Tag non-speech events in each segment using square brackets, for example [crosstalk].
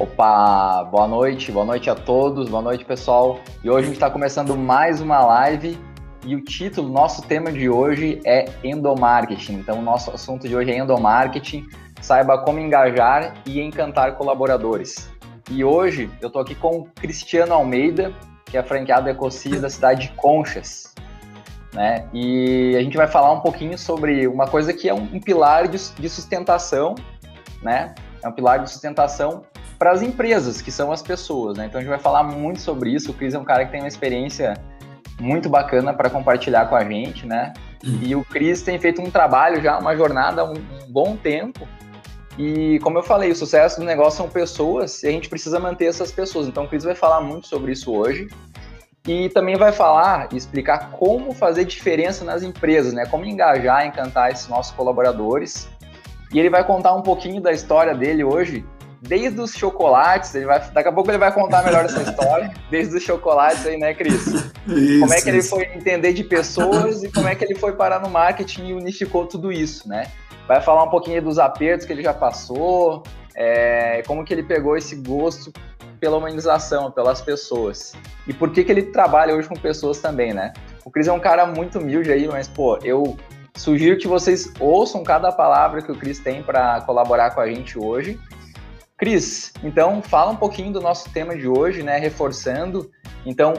Opa, boa noite, boa noite a todos, boa noite pessoal. E hoje a gente está começando mais uma live e o título, nosso tema de hoje é endomarketing. Então, o nosso assunto de hoje é endomarketing. Saiba como engajar e encantar colaboradores. E hoje eu estou aqui com o Cristiano Almeida, que é franqueado Ecocis da cidade de Conchas. Né? E a gente vai falar um pouquinho sobre uma coisa que é um, um pilar de, de sustentação, né? É um pilar de sustentação para as empresas, que são as pessoas, né? Então a gente vai falar muito sobre isso. O Cris é um cara que tem uma experiência muito bacana para compartilhar com a gente, né? Uhum. E o Cris tem feito um trabalho já, uma jornada há um, um bom tempo. E como eu falei, o sucesso do negócio são pessoas e a gente precisa manter essas pessoas. Então o Cris vai falar muito sobre isso hoje. E também vai falar e explicar como fazer diferença nas empresas, né? Como engajar, encantar esses nossos colaboradores. E ele vai contar um pouquinho da história dele hoje, desde os chocolates, ele vai, daqui a pouco ele vai contar melhor essa história, [laughs] desde os chocolates aí, né, Cris? Isso, como é que ele foi entender de pessoas e como é que ele foi parar no marketing e unificou tudo isso, né? Vai falar um pouquinho dos apertos que ele já passou, é, como que ele pegou esse gosto pela humanização, pelas pessoas. E por que que ele trabalha hoje com pessoas também, né? O Cris é um cara muito humilde aí, mas, pô, eu sugiro que vocês ouçam cada palavra que o Cris tem para colaborar com a gente hoje Cris, então fala um pouquinho do nosso tema de hoje, né? Reforçando. Então,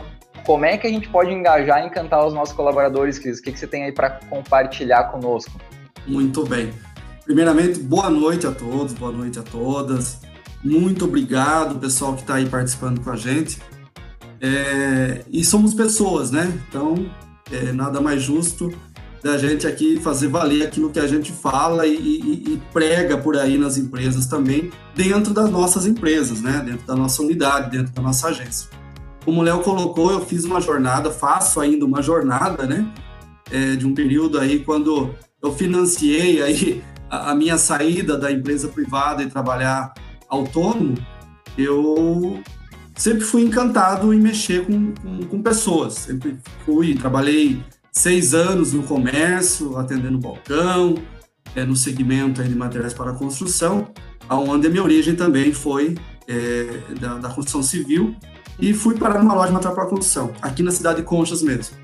como é que a gente pode engajar e encantar os nossos colaboradores, Cris? O que, que você tem aí para compartilhar conosco? Muito bem. Primeiramente, boa noite a todos, boa noite a todas. Muito obrigado, pessoal que está aí participando com a gente. É, e somos pessoas, né? Então, é nada mais justo da gente aqui fazer valer aquilo que a gente fala e, e, e, prega por aí nas empresas também, dentro das nossas empresas, né? Dentro da nossa unidade, dentro da nossa agência. Como o Léo colocou, eu fiz uma jornada, faço ainda uma jornada, né? É, de um período aí quando eu financiei aí a, a minha saída da empresa privada e trabalhar autônomo, eu sempre fui encantado em mexer com, com, com pessoas. Sempre fui, trabalhei seis anos no comércio, atendendo balcão, é, no segmento de materiais para construção, onde a minha origem também foi é, da, da, construção civil, e fui parar numa loja de material para construção, aqui na cidade de Conchas mesmo.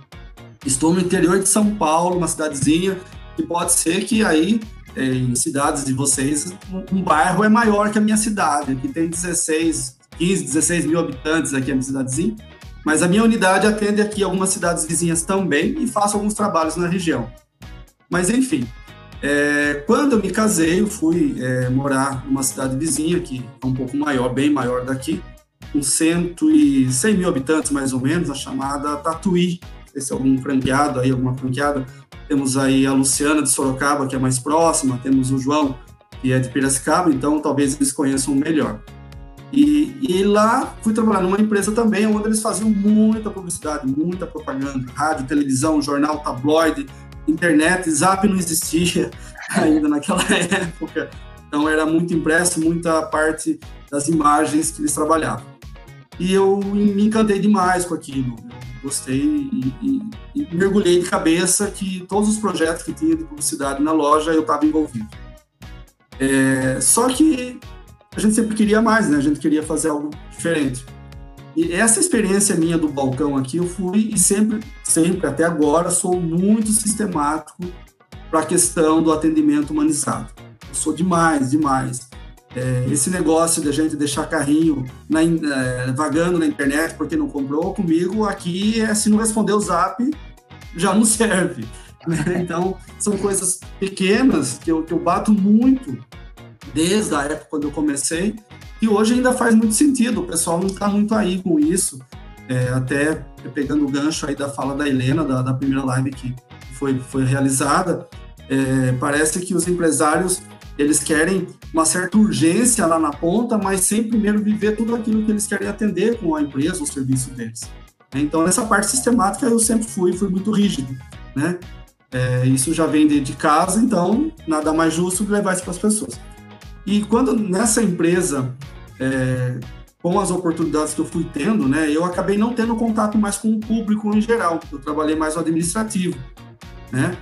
Estou no interior de São Paulo, uma cidadezinha, que pode ser que aí, é, em cidades de vocês, um, um bairro é maior que a minha cidade, aqui tem 16, 15, 16 mil habitantes aqui a minha cidadezinha, mas a minha unidade atende aqui algumas cidades vizinhas também e faço alguns trabalhos na região. Mas, enfim, é, quando eu me casei, eu fui é, morar numa cidade vizinha, que é um pouco maior, bem maior daqui, com 100, e 100 mil habitantes, mais ou menos, a chamada Tatuí. Não sei se é algum franqueado aí, alguma franqueada. Temos aí a Luciana de Sorocaba, que é mais próxima, temos o João, que é de Piracicaba, então talvez eles conheçam melhor. E, e, lá fui trabalhar numa empresa também onde eles faziam muita publicidade, muita propaganda, rádio, televisão, jornal, tabloide, internet, zap não existia [laughs] ainda naquela [laughs] época. Então era muito impresso, muita parte das imagens que eles trabalhavam. E eu me encantei demais com aquilo. gostei e, e, e mergulhei de cabeça que todos os projetos que tinha de publicidade na loja eu estava envolvido. É, só que a gente sempre queria mais, né? A gente queria fazer algo diferente. E essa experiência minha do balcão aqui, eu fui e sempre, sempre, até agora, sou muito sistemático para a questão do atendimento humanizado. Eu sou demais, demais. É, esse negócio de a gente deixar carrinho na, é, vagando na internet porque não comprou comigo, aqui, é, se não responder o zap, já não [laughs] serve. Né? Então, são coisas pequenas que eu, que eu bato muito desde a época quando eu comecei, e hoje ainda faz muito sentido, o pessoal não está muito aí com isso, é, até pegando o gancho aí da fala da Helena, da, da primeira live que foi, foi realizada, é, parece que os empresários eles querem uma certa urgência lá na ponta, mas sem primeiro viver tudo aquilo que eles querem atender com a empresa, o serviço deles. Então, nessa parte sistemática, eu sempre fui, fui muito rígido, né? É, isso já vem de, de casa, então nada mais justo que levar isso para as pessoas. E quando nessa empresa, é, com as oportunidades que eu fui tendo, né, eu acabei não tendo contato mais com o público em geral. Eu trabalhei mais no administrativo, né?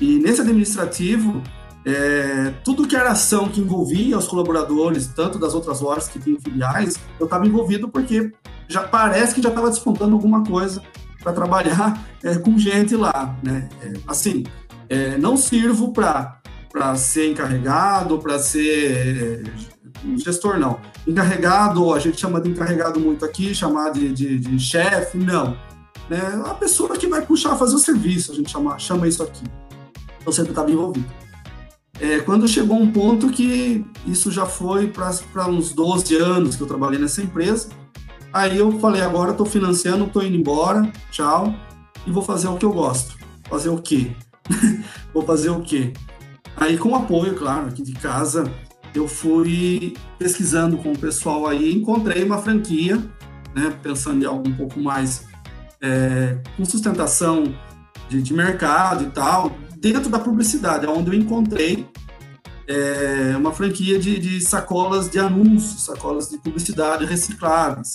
E nesse administrativo, é, tudo que era ação que envolvia os colaboradores, tanto das outras lojas que tinham filiais, eu estava envolvido porque já parece que já estava despontando alguma coisa para trabalhar é, com gente lá, né? É, assim, é, não sirvo para para ser encarregado, para ser é, gestor, não. Encarregado, a gente chama de encarregado muito aqui, chamar de, de, de chefe, não. É a pessoa que vai puxar, fazer o serviço, a gente chama, chama isso aqui. Eu sempre estava envolvido. É, quando chegou um ponto que isso já foi para uns 12 anos que eu trabalhei nessa empresa, aí eu falei, agora estou financiando, estou indo embora, tchau, e vou fazer o que eu gosto. Fazer o quê? [laughs] vou fazer o quê? Aí com apoio, claro, aqui de casa, eu fui pesquisando com o pessoal aí, encontrei uma franquia, né, pensando em algo um pouco mais é, com sustentação de, de mercado e tal, dentro da publicidade, onde eu encontrei é, uma franquia de, de, sacolas de anúncios, sacolas de publicidade recicláveis.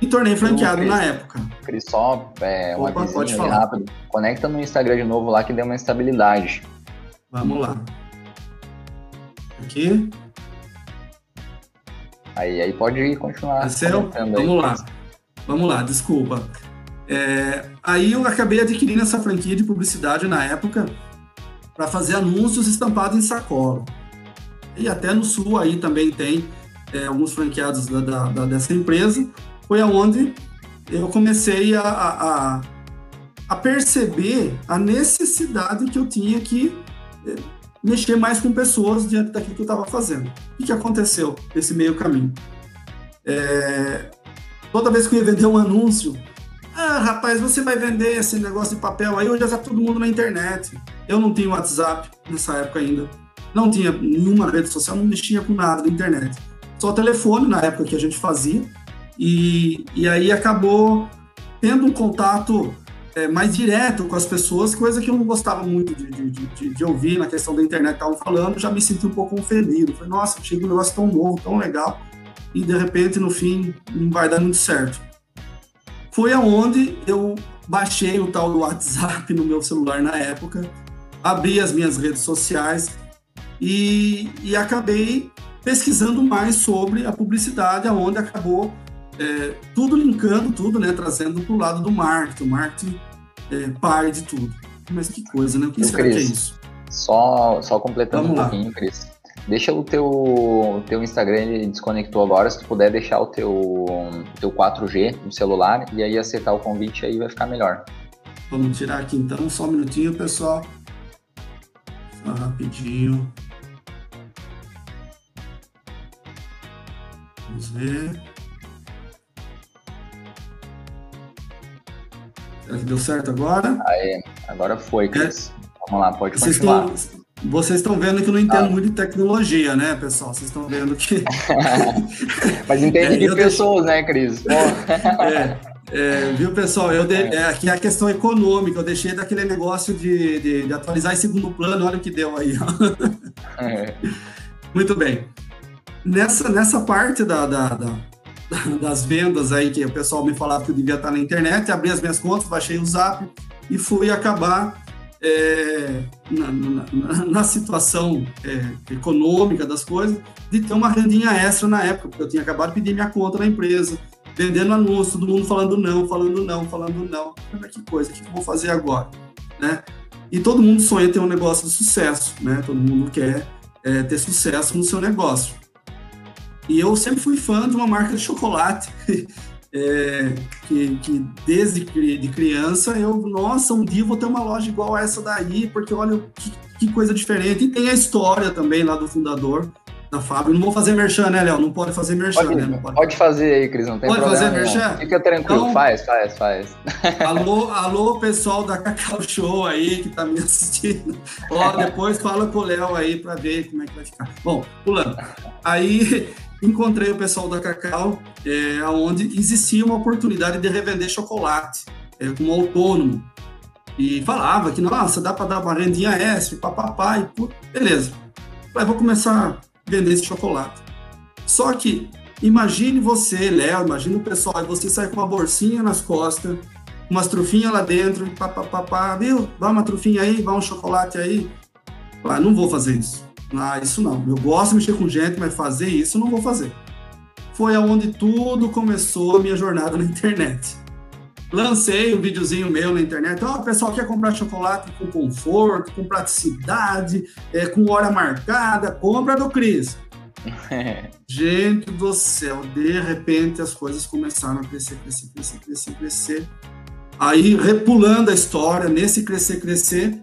E tornei franqueado Cris, na época. Cris, só é, uma Opa, pode falar. rápido. Conecta no Instagram de novo lá que deu uma estabilidade. Vamos lá. Aqui. Aí, aí pode continuar. Vamos aí, lá. Vamos lá, desculpa. É, aí eu acabei adquirindo essa franquia de publicidade na época para fazer anúncios estampados em sacola. E até no sul aí também tem é, alguns franqueados da, da, da, dessa empresa. Foi aonde eu comecei a, a, a, perceber a necessidade que eu tinha que mexer mais com pessoas diante daquilo que eu estava fazendo. O que aconteceu nesse meio caminho? É, toda vez que eu ia vender um anúncio, ah, rapaz, você vai vender esse negócio de papel aí, hoje já está todo mundo na internet. Eu não tinha WhatsApp nessa época ainda. Não tinha nenhuma rede social, não mexia com nada da internet. Só telefone na época que a gente fazia. E, e aí acabou tendo um contato é, mais direto com as pessoas, coisa que eu não gostava muito de, de, de, de ouvir na questão da internet estavam falando, já me senti um pouco ofendido. Falei, nossa, chega um negócio tão novo, tão legal, e de repente, no fim, não vai dar muito certo foi aonde eu baixei o tal do WhatsApp no meu celular na época, abri as minhas redes sociais e, e acabei pesquisando mais sobre a publicidade, aonde acabou é, tudo linkando tudo, né, trazendo para o lado do marketing, o marketing é, pai de tudo. Mas que coisa, né? O que será Chris, que é isso? Só, só completando Vamos um lá. pouquinho, Cris. Deixa o teu, teu Instagram, ele desconectou agora, se tu puder deixar o teu, teu 4G no celular e aí aceitar o convite aí vai ficar melhor. Vamos tirar aqui então, só um minutinho, pessoal. Só rapidinho. Vamos ver. Será que deu certo agora? Aí, agora foi, Cris. É. Vamos lá, pode Vocês continuar. Estão vocês estão vendo que eu não entendo ah. muito de tecnologia, né, pessoal? Vocês estão vendo que. [laughs] Mas entende é, de pessoas, né, Cris? [laughs] é, é, viu, pessoal? Eu de... é, aqui é a questão econômica. Eu deixei daquele negócio de, de, de atualizar em segundo plano. Olha o que deu aí. [laughs] É. Muito bem. Nessa, nessa parte da, da, da, [laughs] das vendas aí, que o pessoal me falava que eu devia estar na internet, abri as minhas contas, baixei o Zap e fui acabar é, na, na, na, situação é, econômica das coisas, de ter uma rendinha extra na época, porque eu tinha acabado de pedir minha conta na empresa, vendendo anúncio, todo mundo falando não, falando não, falando não. Que coisa, o que eu vou fazer agora? Né? E todo mundo sonha ter um negócio de sucesso, né? todo mundo quer é, ter sucesso no seu negócio. E eu sempre fui fã de uma marca de chocolate [laughs] é, que, que, desde de criança eu, nossa, um dia vou ter uma loja igual a essa daí, porque olha que, que coisa diferente. E tem a história também lá do fundador da fábrica. Não vou fazer merchan, né, Léo? Não pode fazer merchan, pode, né? Pode. pode. fazer aí, Cris, não tem pode problema. Pode fazer merchan? Fica tranquilo, então, faz, faz, faz. [laughs] Alô, alô, pessoal da Cacau Show aí que tá me [laughs] assistindo. Ó, depois fala com o Léo aí para ver como é que vai ficar. Bom, pulando. Aí encontrei o pessoal da Cacau, é, onde existia uma oportunidade de revender chocolate é, como autônomo. E falava que, nossa, dá para dar uma rendinha extra, papapá, e pô, beleza. Aí vou começar a vender esse chocolate. Só que, imagine você, Léo, imagine o pessoal, você sai com uma bolsinha nas costas, umas trufinhas lá dentro, papapá, viu? Dá uma trufinha aí, dá um chocolate aí. Ah, não vou fazer isso. Ah, isso não. Eu gosto de mexer com gente, mas fazer isso eu não vou fazer. Foi aonde tudo começou a minha jornada na internet. Lancei um videozinho meu na internet. Ó, oh, o pessoal quer comprar chocolate com conforto, com praticidade, é, com hora marcada, compra do Cris. [laughs] Gente do céu, de repente as coisas começaram a crescer, crescer, crescer, crescer, crescer. Aí, repulando a história, nesse crescer, crescer,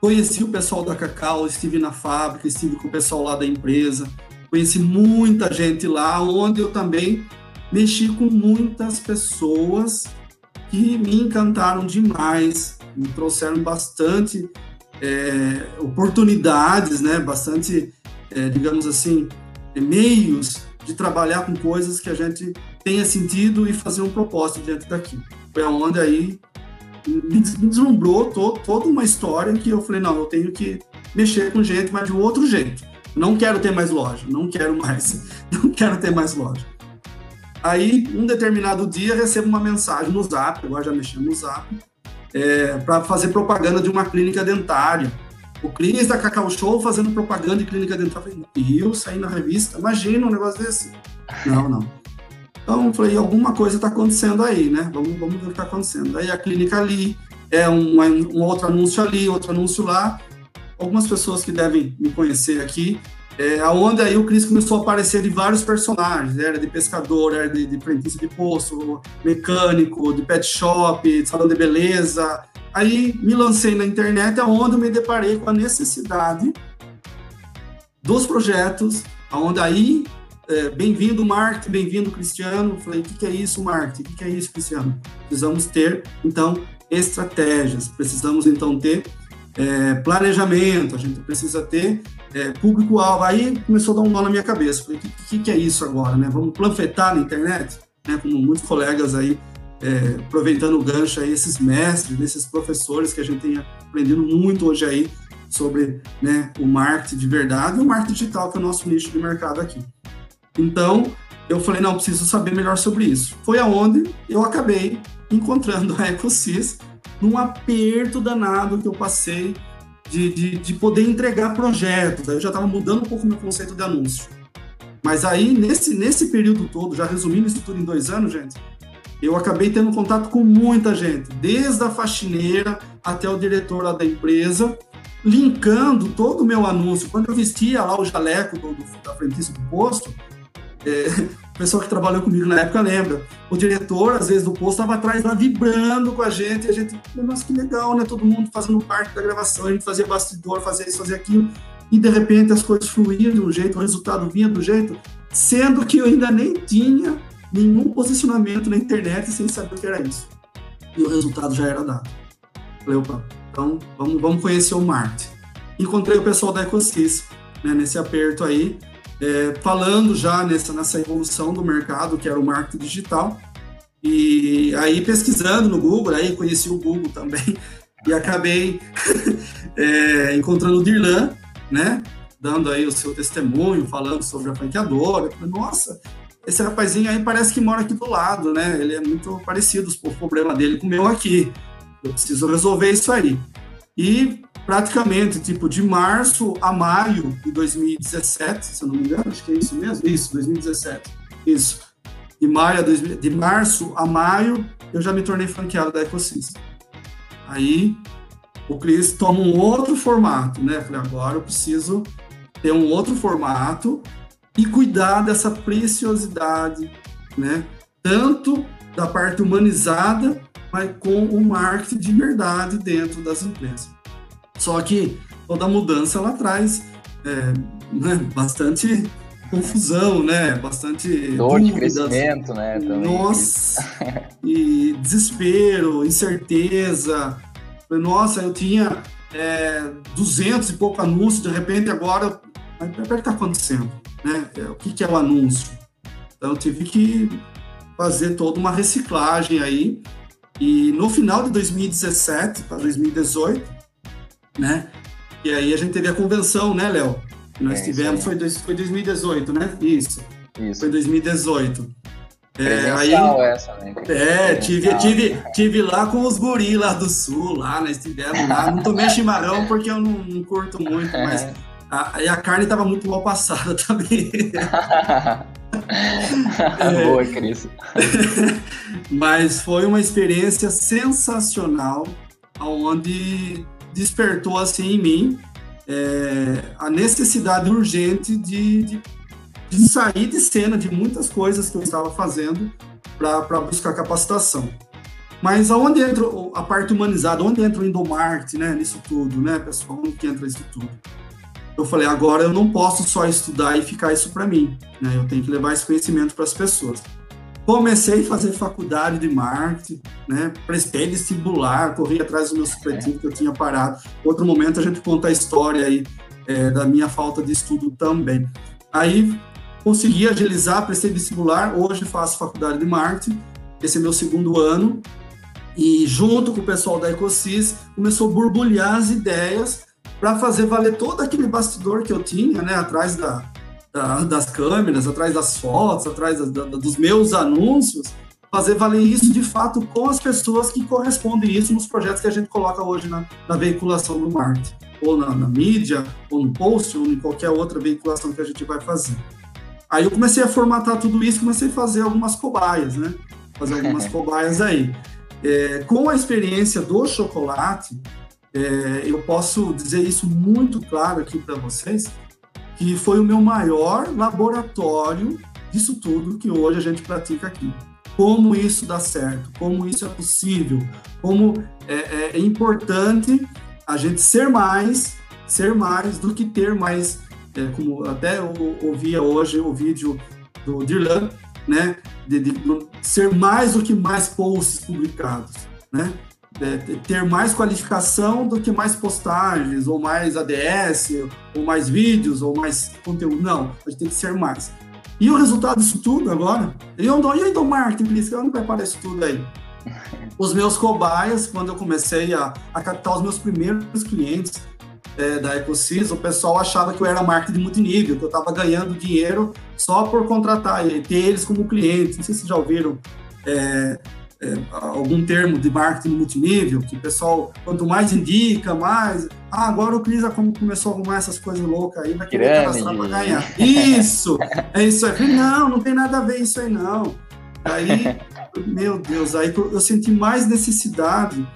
conheci o pessoal da Cacau, estive na fábrica, estive com o pessoal lá da empresa, conheci muita gente lá, onde eu também mexi com muitas pessoas que me encantaram demais, me trouxeram bastante é, oportunidades, né? Bastante, é, digamos assim, meios de trabalhar com coisas que a gente tenha sentido e fazer um propósito dentro daqui. Foi onde aí me deslumbrou toda uma história que eu falei, não, eu tenho que mexer com gente, mas de outro jeito. Não quero ter mais loja, não quero mais, [laughs] não quero ter mais loja. Aí, um determinado dia, recebo uma mensagem no Zap, agora já mexendo no Zap, é, para fazer propaganda de uma clínica dentária. O Cris da Cacau Show fazendo propaganda de clínica dentária. Eu saí na revista, imagina um negócio desse. Não, não. Então, falei, alguma coisa está acontecendo aí, né? Vamos, vamos ver o que está acontecendo. Aí a clínica ali, é um, um outro anúncio ali, outro anúncio lá. Algumas pessoas que devem me conhecer aqui é, onde aí o Chris começou a aparecer de vários personagens, era de pescador, era de, de de poço, mecânico, de pet shop, de salão de beleza. Aí me lancei na internet, aonde eu me deparei com a necessidade dos projetos, aonde aí, é, bem-vindo marketing, bem-vindo Cristiano, falei, o que, que é isso marketing, o que, que é isso Cristiano? Precisamos ter, então, estratégias, precisamos então ter é, planejamento, a gente precisa ter é, público-alvo. Aí começou a dar um nó na minha cabeça. Falei, o que, que, que, é isso agora? Né? Vamos planfetar na internet? Né? Como muitos colegas aí, é, aproveitando o gancho aí, esses mestres, esses professores que a gente tem aprendido muito hoje aí sobre né, o marketing de verdade e o marketing digital, que é o nosso nicho de mercado aqui. Então, eu falei, não, preciso saber melhor sobre isso. Foi aonde eu acabei encontrando a EcoSys num aperto danado que eu passei de, de, de poder entregar projetos. Eu já estava mudando um pouco meu conceito de anúncio. Mas aí, nesse, nesse período todo, já resumindo isso tudo em dois anos, gente, eu acabei tendo contato com muita gente, desde a faxineira até o diretor lá da empresa, linkando todo o meu anúncio. Quando eu vestia lá o jaleco do, do, da frentista do posto, é, o [laughs] pessoal que trabalhou comigo na época lembra. O diretor, às vezes, do posto estava atrás lá vibrando com a gente, e a gente, nossa, que legal, né? Todo mundo fazendo parte da gravação, a gente fazia bastidor, fazia isso, fazia aquilo, e de repente as coisas fluíam de um jeito, o resultado vinha do jeito, sendo que eu ainda nem tinha nenhum posicionamento na internet sem saber o que era isso. E o resultado já era dado. Falei, opa, então vamos, vamos conhecer o marketing. Encontrei o pessoal da Ecosys, né, nesse aperto aí, é, falando já nessa, nessa evolução do mercado, que era o marketing digital. E aí, pesquisando no Google, aí conheci o Google também, [laughs] e acabei [laughs] é, encontrando o Dirlan, né? Dando aí o seu testemunho, falando sobre a franqueadora. Falei, nossa, esse rapazinho aí parece que mora aqui do lado, né? Ele é muito parecido, o problema dele com o meu aqui. Eu preciso resolver isso aí. E praticamente, tipo, de março a maio de 2017, se eu não me engano, acho que é isso mesmo? Isso, 2017. Isso. De, maio dois, de março a maio, eu já me tornei franqueado da Ecosystem. Aí, o Cris toma um outro formato, né? Falei, agora eu preciso ter um outro formato e cuidar dessa preciosidade, né? Tanto da parte humanizada, mas com o marketing de verdade dentro das empresas. Só que toda mudança ela traz é, né, bastante confusão, né? Bastante dor de crescimento, né? Também. Nossa, [laughs] e desespero, incerteza. Nossa, eu tinha é, 200 e pouco anúncios, de repente agora, o que está acontecendo? Né? É, o que, que é o anúncio? Então eu tive que fazer toda uma reciclagem aí. E no final de 2017 para 2018, né? E aí a gente teve a convenção, né, Léo? Que nós é, tivemos, foi, dois, foi 2018, né? Isso. Isso. Foi 2018. É, aí, essa, né? É, tive, tive, tive lá com os guris lá do sul, lá, nós estivemos lá. Não tomei [laughs] chimarrão porque eu não, não curto muito, mas a, e a carne estava muito mal passada [laughs] também. é, [laughs] Boa, Cris. mas foi uma experiência sensacional, onde despertou assim em mim é, a necessidade urgente de, de, de, sair de cena de muitas coisas que eu estava fazendo para buscar capacitação. Mas aonde entra a parte humanizada, onde entra o endomarketing, né, nisso tudo, né, pessoal, onde que entra isso tudo? Eu falei, agora eu não posso só estudar e ficar isso para mim, né, eu tenho que levar esse conhecimento para as pessoas. Comecei a fazer faculdade de marketing, né? Prestei vestibular, corri atrás do meu supletivo que eu tinha parado. Outro momento a gente conta a história aí é, da minha falta de estudo também. Aí consegui agilizar, prestei vestibular, hoje faço faculdade de marketing, esse é meu segundo ano, e junto com o pessoal da Ecosis, começou a borbulhar as ideias para fazer valer todo aquele bastidor que eu tinha, né, atrás da, da, das câmeras, atrás das fotos, atrás da, da, dos meus anúncios, fazer valer isso de fato com as pessoas que correspondem isso nos projetos que a gente coloca hoje na, na veiculação do marketing, ou na, na, mídia, ou no post, ou em qualquer outra veiculação que a gente vai fazer. Aí eu comecei a formatar tudo isso, comecei a fazer algumas cobaias, né? Fazer algumas [laughs] cobaias aí. É, com a experiência do chocolate, é, eu posso dizer isso muito claro aqui para vocês, que foi o meu maior laboratório disso tudo que hoje a gente pratica aqui. Como isso dá certo, como isso é possível, como é, é, é importante a gente ser mais, ser mais do que ter mais, é, como até eu ouvia hoje o vídeo do Dirlan, né, de, de, de ser mais do que mais posts publicados, né? É, ter mais qualificação do que mais postagens, ou mais ADS, ou mais vídeos, ou mais conteúdo. Não, a gente tem que ser mais. E o resultado disso tudo agora? Eu não, e aí do marketing, Cris, onde vai parar isso tudo aí? [laughs] Os meus cobaias, quando eu comecei a, a captar os meus primeiros clientes é, da EcoSys, o pessoal achava que eu era marketing multinível, que eu estava ganhando dinheiro só por contratar ter eles como clientes. Não sei se vocês já ouviram é, é, algum termo de marketing multinível, que o pessoal, quanto mais indica, mais. Ah, agora o Cris começou a arrumar essas coisas loucas aí, vai querer cadastrar para ganhar. Isso! É isso aí. Não, não tem nada a ver isso aí, não. Aí, meu Deus, aí eu senti mais necessidade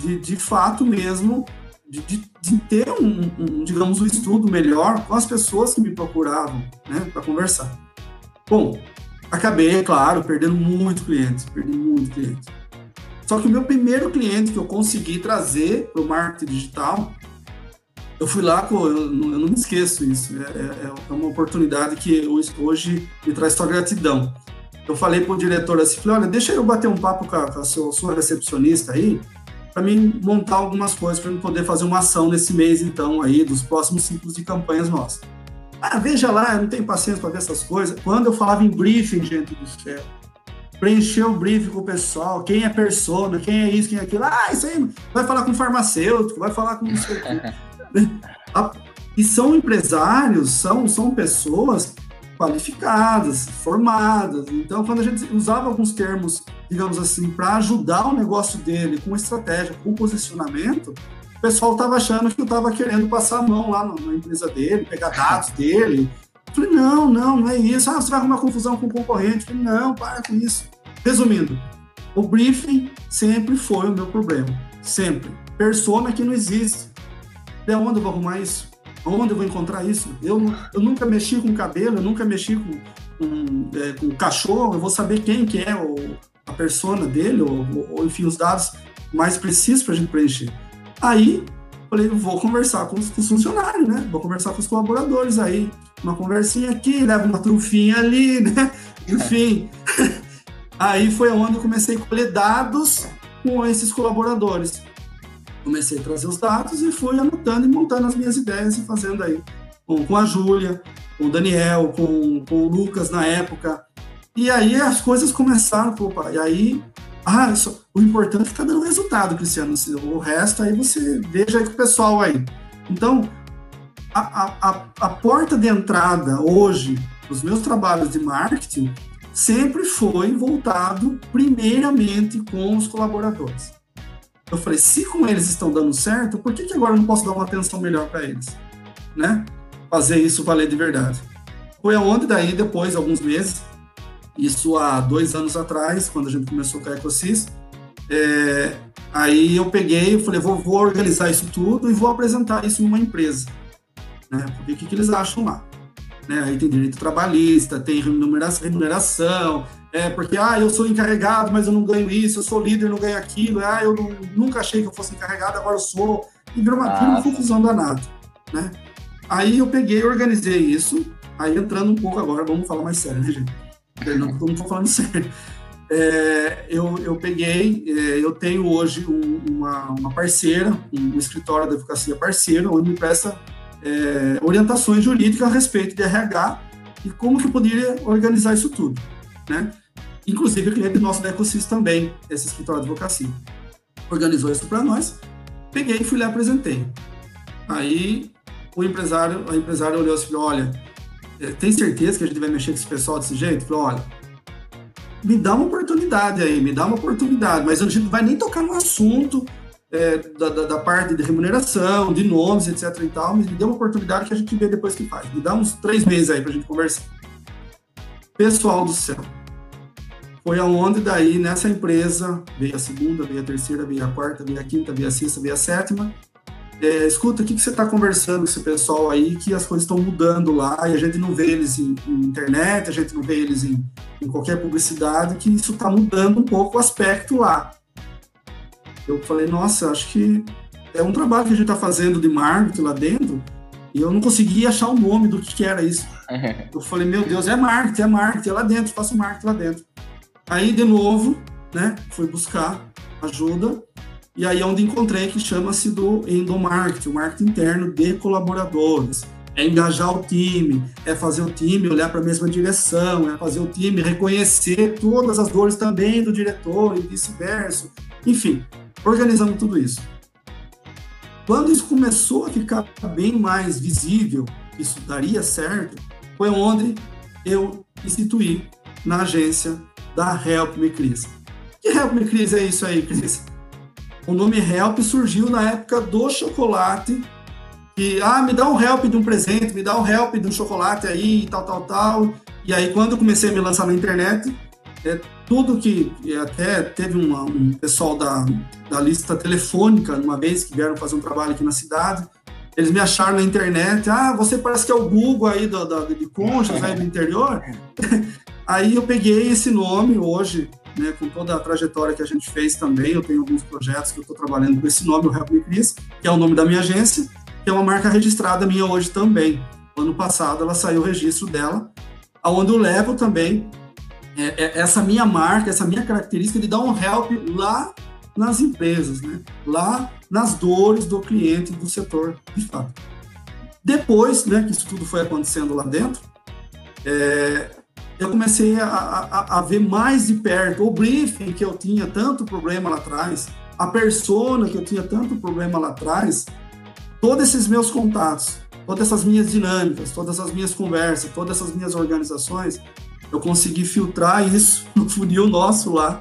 de, de fato mesmo, de, de, ter um, um, digamos, um estudo melhor com as pessoas que me procuravam, né, para conversar. Bom, acabei, claro, perdendo muito clientes, perdi muito clientes. Só que o meu primeiro cliente que eu consegui trazer para o marketing digital, eu fui lá, eu, eu não me esqueço isso, é, é, é uma oportunidade que hoje me traz só gratidão. Eu falei para o diretor assim, falei, olha, deixa eu bater um papo com a, com a sua, sua recepcionista aí, para mim montar algumas coisas, para eu poder fazer uma ação nesse mês, então, aí, dos próximos ciclos de campanhas nossas. Ah, veja lá, eu não tenho paciência para ver essas coisas. Quando eu falava em briefing, gente do céu, preencher o briefing com o pessoal, quem é persona, quem é isso, quem é aquilo. Ah, isso aí vai falar com farmacêutico, vai falar com isso [laughs] E são empresários, são, são pessoas qualificadas, formadas. Então, quando a gente usava alguns termos, digamos assim, para ajudar o negócio dele com estratégia, com posicionamento, o pessoal estava achando que eu estava querendo passar a mão lá na empresa dele, pegar dados [laughs] dele. Eu falei, não, não, não é isso. Ah, você vai arrumar confusão com o concorrente. Eu falei, não, para com isso. Resumindo, o briefing sempre foi o meu problema. Sempre. Persona que não existe. De onde eu vou arrumar isso? Onde eu vou encontrar isso? Eu, eu nunca mexi com cabelo, eu nunca mexi com, com, é, com cachorro, eu vou saber quem que é o, a persona dele, ou, ou enfim, os dados mais precisos para a gente preencher. Aí, falei, vou conversar com os, com os, funcionários, né? Vou conversar com os colaboradores aí. Uma conversinha aqui, leva uma trufinha ali, [laughs] né? Enfim. [laughs] aí foi onde eu comecei a colher dados com esses colaboradores. Comecei a trazer os dados e fui anotando e montando as minhas ideias e fazendo aí com, com a Júlia, com o Daniel, com, com o Lucas na época. E aí as coisas começaram, opa, e aí ah, isso, o importante é ficar dando resultado, Cristiano. O resto aí você veja aí com o pessoal aí. Então, a, a, a porta de entrada hoje dos meus trabalhos de marketing sempre foi voltado primeiramente com os colaboradores. Eu falei, se com eles estão dando certo, por que, que agora eu não posso dar uma atenção melhor para eles? Né? Fazer isso valer de verdade. Foi aonde daí, depois, alguns meses, isso há dois anos atrás, quando a gente começou com a EcoSys, é, aí eu peguei e falei, vou, vou, organizar isso tudo e vou apresentar isso numa empresa. Né? Porque o que, que eles acham lá? Né? Aí tem direito trabalhista, tem remuneração, é porque, ah, eu sou encarregado, mas eu não ganho isso, eu sou líder, não ganho aquilo, ah, eu não, nunca achei que eu fosse encarregado, agora eu sou. E virou uma, uma confusão danada, né? Aí eu peguei e organizei isso, aí entrando um pouco agora, vamos falar mais sério, né, gente? Não, estou falando [laughs] sério. É, eu, eu peguei, é, eu tenho hoje um, uma, uma, parceira, um escritório de advocacia parceiro, onde me presta é, orientações jurídicas a respeito de RH e como que eu poderia organizar isso tudo, né? Inclusive, o cliente nosso da também, esse escritório de advocacia. Organizou isso para nós, peguei e fui lá apresentei. Aí, o empresário, a empresária olhou e falou, olha, tem certeza que a gente vai mexer com esse pessoal desse jeito? Falou, olha, me dá uma oportunidade aí, me dá uma oportunidade, mas a gente não vai nem tocar no assunto é, da, da, da, parte de remuneração, de nomes, etc e tal, mas me dê uma oportunidade que a gente vê depois que faz. Me dá uns três meses aí pra gente conversar. Pessoal do céu, foi aonde daí nessa empresa veio a segunda, veio a terceira, veio a quarta, veio a quinta, veio a sexta, veio a sétima. É, escuta, o que, que você está conversando com esse pessoal aí que as coisas estão mudando lá e a gente não vê eles em, em internet, a gente não vê eles em, em qualquer publicidade, que isso está mudando um pouco o aspecto lá. Eu falei, nossa, acho que é um trabalho que a gente está fazendo de marketing lá dentro e eu não conseguia achar o nome do que, que era isso. [laughs] Eu falei, meu Deus, é marketing, é marketing, é lá dentro, faço marketing lá dentro. Aí, de novo, né, fui buscar ajuda, e aí é onde encontrei que chama-se do endomarketing, o marketing interno de colaboradores. É engajar o time, é fazer o time olhar para a mesma direção, é fazer o time reconhecer todas as dores também do diretor e vice-versa. Enfim, organizamos tudo isso. Quando isso começou a ficar bem mais visível, isso daria certo, foi onde eu instituí na agência da Help Me Cris. Que Help Me Cris é isso aí, Cris? O nome Help surgiu na época do chocolate. Que, ah, me dá um help de um presente, me dá um help de um chocolate aí, tal, tal, tal. E aí, quando eu comecei a me lançar na internet, é, tudo que até teve uma, um pessoal da, da lista telefônica, uma vez que vieram fazer um trabalho aqui na cidade, eles me acharam na internet, ah, você parece que é o Google aí do de Conchas, aí do interior. [laughs] Aí eu peguei esse nome hoje, né, com toda a trajetória que a gente fez também, eu tenho alguns projetos que eu estou trabalhando com esse nome, o Help Me Cris, que é o nome da minha agência, que é uma marca registrada minha hoje também. Ano passado ela saiu o registro dela, aonde eu levo também é, é, essa minha marca, essa minha característica de dar um help lá nas empresas, né? lá nas dores do cliente do setor de fato. Depois né, que isso tudo foi acontecendo lá dentro, é, eu comecei a, a, a, ver mais de perto o briefing que eu tinha tanto problema lá atrás, a persona que eu tinha tanto problema lá atrás, todos esses meus contatos, todas essas minhas dinâmicas, todas as minhas conversas, todas essas minhas organizações, eu consegui filtrar isso [laughs] no funil nosso lá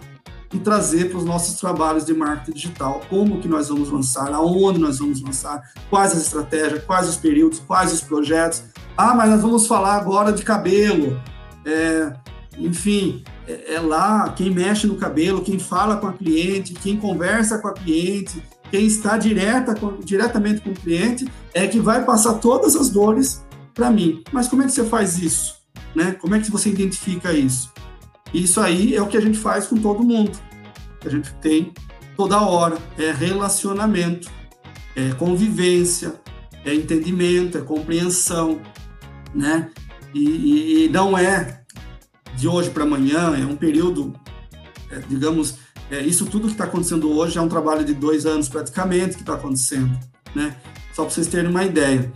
e trazer para os nossos trabalhos de marketing digital, como que nós vamos lançar, aonde nós vamos lançar, quais as estratégias, quais os períodos, quais os projetos. Ah, mas nós vamos falar agora de cabelo é, enfim, é, é, lá quem mexe no cabelo, quem fala com a cliente, quem conversa com a cliente, quem está direta com, diretamente com o cliente, é que vai passar todas as dores para mim. Mas como é que você faz isso? Né? Como é que você identifica isso? Isso aí é o que a gente faz com todo mundo. A gente tem toda hora. É relacionamento, é convivência, é entendimento, é compreensão, né? E, e não é de hoje para amanhã, é um período, é, digamos, é, isso tudo que está acontecendo hoje é um trabalho de dois anos praticamente que está acontecendo, né? Só para vocês terem uma ideia.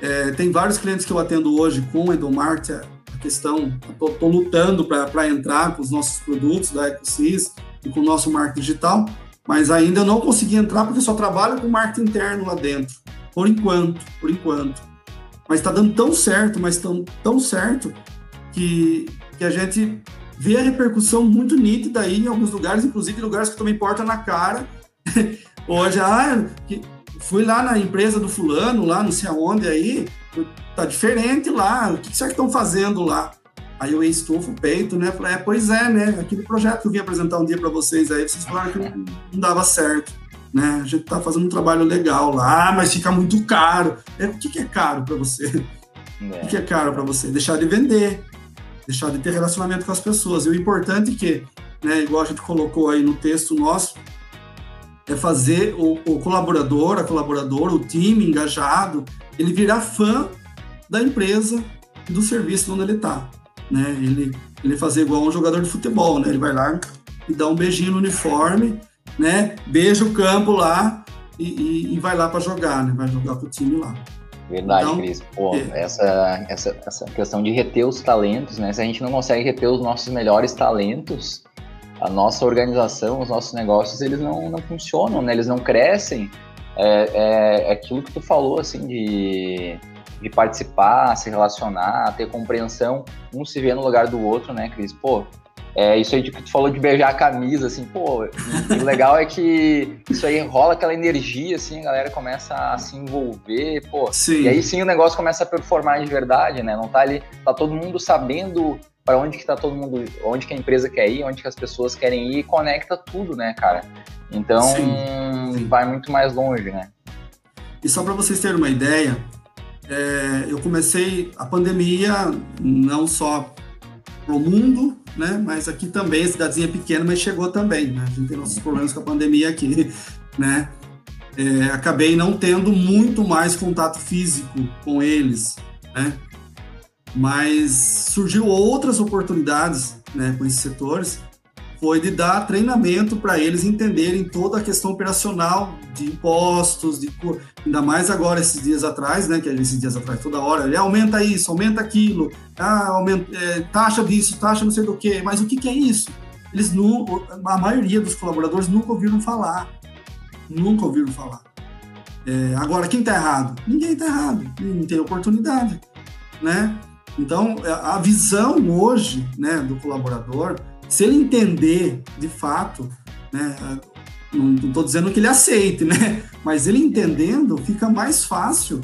É, tem vários clientes que eu atendo hoje com o Endomart, a questão, estou lutando para entrar com os nossos produtos da EcoSys e com o nosso marketing digital, mas ainda não consegui entrar porque só trabalho com marketing interno lá dentro, por enquanto, por enquanto mas está dando tão certo, mas tão, tão certo, que, que a gente vê a repercussão muito nítida aí em alguns lugares, inclusive lugares que tomei porta na cara. [laughs] Hoje, ah, fui lá na empresa do fulano, lá não sei aonde aí, tá diferente lá, o que será que estão fazendo lá? Aí eu estufo o peito, né? Falei, é, pois é, né? Aquele projeto que eu vim apresentar um dia para vocês aí, vocês falaram que não, não dava certo, né? A gente tá fazendo um trabalho legal lá, mas fica muito caro. É, o que, que é caro para você? É. [laughs] O que é caro para você? Deixar de vender, deixar de ter relacionamento com as pessoas. E o importante é que, né, igual a gente colocou aí no texto nosso, é fazer o, o colaborador, a colaboradora, o time engajado, ele virar fã da empresa e do serviço onde ele está né? Ele, ele fazer igual um jogador de futebol, né? Ele vai lá e dá um beijinho no uniforme, né? Beija o campo lá e, e, e vai lá para jogar, né? Vai jogar com o time lá. Verdade, então, Cris. Pô, é. essa, essa, essa questão de reter os talentos, né? Se a gente não consegue reter os nossos melhores talentos, a nossa organização, os nossos negócios, eles não, não funcionam, né? Eles não crescem. É, é, é aquilo que tu falou, assim, de de participar, se relacionar, ter compreensão, um se vê no lugar do outro, né, Cris? Pô, é, isso aí que tu falou de beijar a camisa, assim, pô, o legal é que isso aí rola aquela energia, assim, a galera começa a se envolver, pô, sim. e aí sim o negócio começa a performar de verdade, né? Não tá ali, tá todo mundo sabendo para onde que tá todo mundo, onde que a empresa quer ir, onde que as pessoas querem ir, e conecta tudo, né, cara? Então, sim, sim. vai muito mais longe, né? E só para vocês terem uma ideia, é, eu comecei a pandemia não só para o mundo, né, mas aqui também, a cidadezinha é pequena, mas chegou também. Né? A gente tem nossos problemas com a pandemia aqui, né? É, acabei não tendo muito mais contato físico com eles, né? Mas surgiu outras oportunidades, né, com esses setores foi de dar treinamento para eles entenderem toda a questão operacional de impostos, de, ainda mais agora esses dias atrás, né, que esses dias atrás toda hora, ele aumenta isso, aumenta aquilo, ah, aumenta, é, taxa disso, taxa não sei do que, mas o que, que é isso? Eles não, a maioria dos colaboradores nunca ouviram falar, nunca ouviram falar. É, agora, quem está errado? Ninguém está errado, não tem oportunidade, né? Então, a visão hoje, né, do colaborador se ele entender de fato, né, não estou dizendo que ele aceite, né, mas ele entendendo fica mais fácil,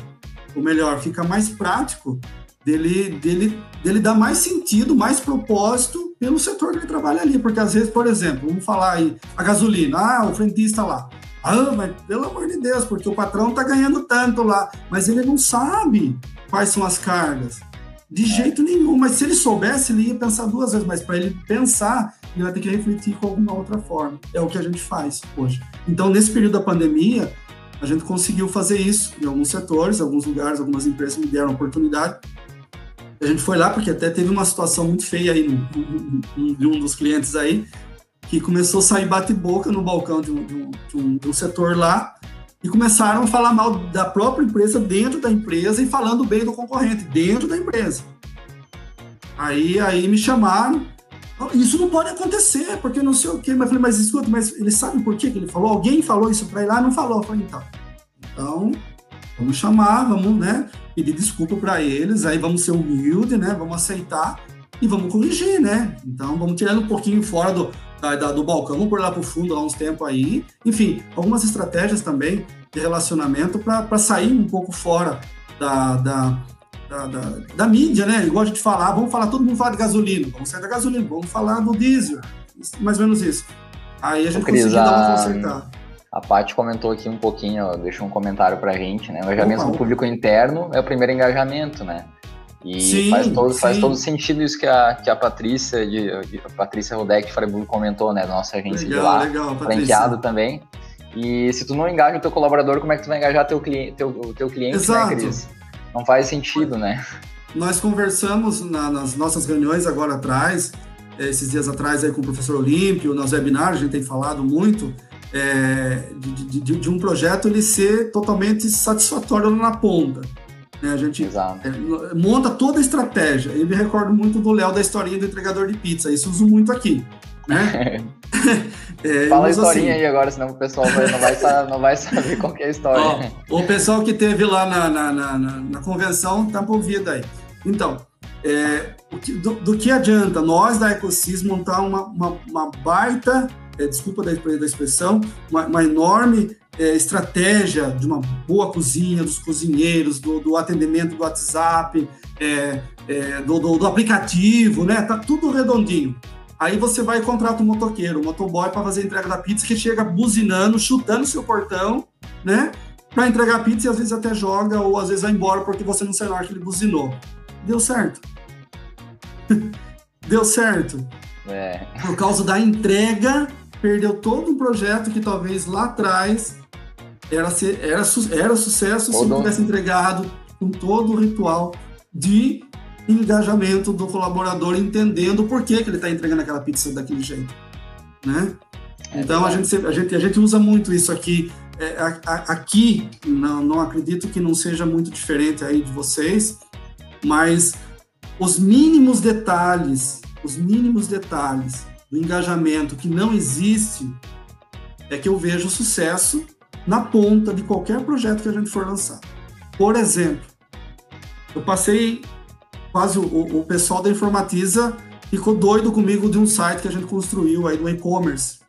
ou melhor, fica mais prático dele, dele, dele dar mais sentido, mais propósito pelo setor que ele trabalha ali, porque às vezes, por exemplo, vamos falar aí a gasolina, ah, o frentista lá, ah, mas pelo amor de Deus, porque o patrão está ganhando tanto lá, mas ele não sabe quais são as cargas. De é. jeito nenhum, mas se ele soubesse, ele ia pensar duas vezes, mas para ele pensar, ele vai ter que refletir com alguma outra forma. É o que a gente faz hoje. Então, nesse período da pandemia, a gente conseguiu fazer isso em alguns setores, alguns lugares, algumas empresas me deram oportunidade. A gente foi lá porque até teve uma situação muito feia aí de um dos clientes aí, que começou a sair bate-boca no balcão de um, de, um, de, um, de um setor lá, e começaram a falar mal da própria empresa dentro da empresa e falando bem do concorrente dentro da empresa. Aí, aí me chamaram. Isso não pode acontecer, porque não sei o quê. Mas eu falei, mas escuta, mas ele sabe por que ele falou? Alguém falou isso para ele lá? Não falou. Falei, então. Então, vamos chamar, vamos, né? Pedir desculpa para eles, aí vamos ser humilde, né? Vamos aceitar e vamos corrigir, né? Então, vamos tirando um pouquinho fora do, da, da, do balcão, vamos por lá para o fundo há uns tempos aí. Enfim, algumas estratégias também de relacionamento para sair um pouco fora da, da, da, da, da mídia, né? Igual a gente falar, vamos falar, todo mundo fala de gasolina, vamos sair da gasolina, vamos falar do diesel, mais ou menos isso. Aí a gente conseguiu dar uma consertada. A Paty comentou aqui um pouquinho, deixou um comentário pra gente, né? O engajamento do público interno é o primeiro engajamento, né? E sim, faz, todo, sim. faz todo sentido isso que a, que a Patrícia, de, a Patrícia Rodek de Freiburg comentou, né? Nossa agência legal, de lá, legal, franqueado também. E se tu não engaja o teu colaborador, como é que tu vai engajar teu cliente, teu, teu cliente, né, Exato. né, Cris? Não faz sentido, né? Nós conversamos na, nas nossas reuniões agora atrás, esses dias atrás aí com o professor Olímpio, nas webinars, a gente tem falado muito, é, de, de, de, um projeto ele ser totalmente satisfatório na ponta. Né? A gente é, monta toda a estratégia. Eu me recordo muito do Léo da historinha do entregador de pizza, isso uso muito aqui. Né? [laughs] [laughs] É, Fala a historinha assim, aí agora, senão o pessoal vai, não, vai, não vai saber qual é a história. Ó, o pessoal que teve lá na, na, na, na convenção tá por vida aí. Então, é, do, do, que adianta nós da Ecosys montar uma, uma, uma baita, é, desculpa da, da expressão, uma, uma enorme é, estratégia de uma boa cozinha, dos cozinheiros, do, do atendimento do WhatsApp, é, é, do, do, do, aplicativo, né? Tá tudo redondinho. Aí você vai e contrata um motoqueiro, um motoboy para fazer a entrega da pizza, que chega buzinando, chutando seu portão, né? Para entregar a pizza e às vezes até joga, ou às vezes vai embora porque você não sei lá que ele buzinou. Deu certo. [laughs] Deu certo. É. Por causa da entrega, perdeu todo um projeto que talvez lá atrás era, era, era sucesso se tivesse entregado com todo o ritual de engajamento do colaborador, entendendo por que, que ele está entregando aquela pizza daquele jeito. Né? É então a gente, a, gente, a gente usa muito isso aqui. É, a, a, aqui, não, não acredito que não seja muito diferente aí de vocês, mas os mínimos detalhes, os mínimos detalhes do engajamento que não existe, é que eu vejo sucesso na ponta de qualquer projeto que a gente for lançar. Por exemplo, eu passei quase o, o pessoal da Informatiza ficou doido comigo de um site que a gente construiu aí do e-commerce.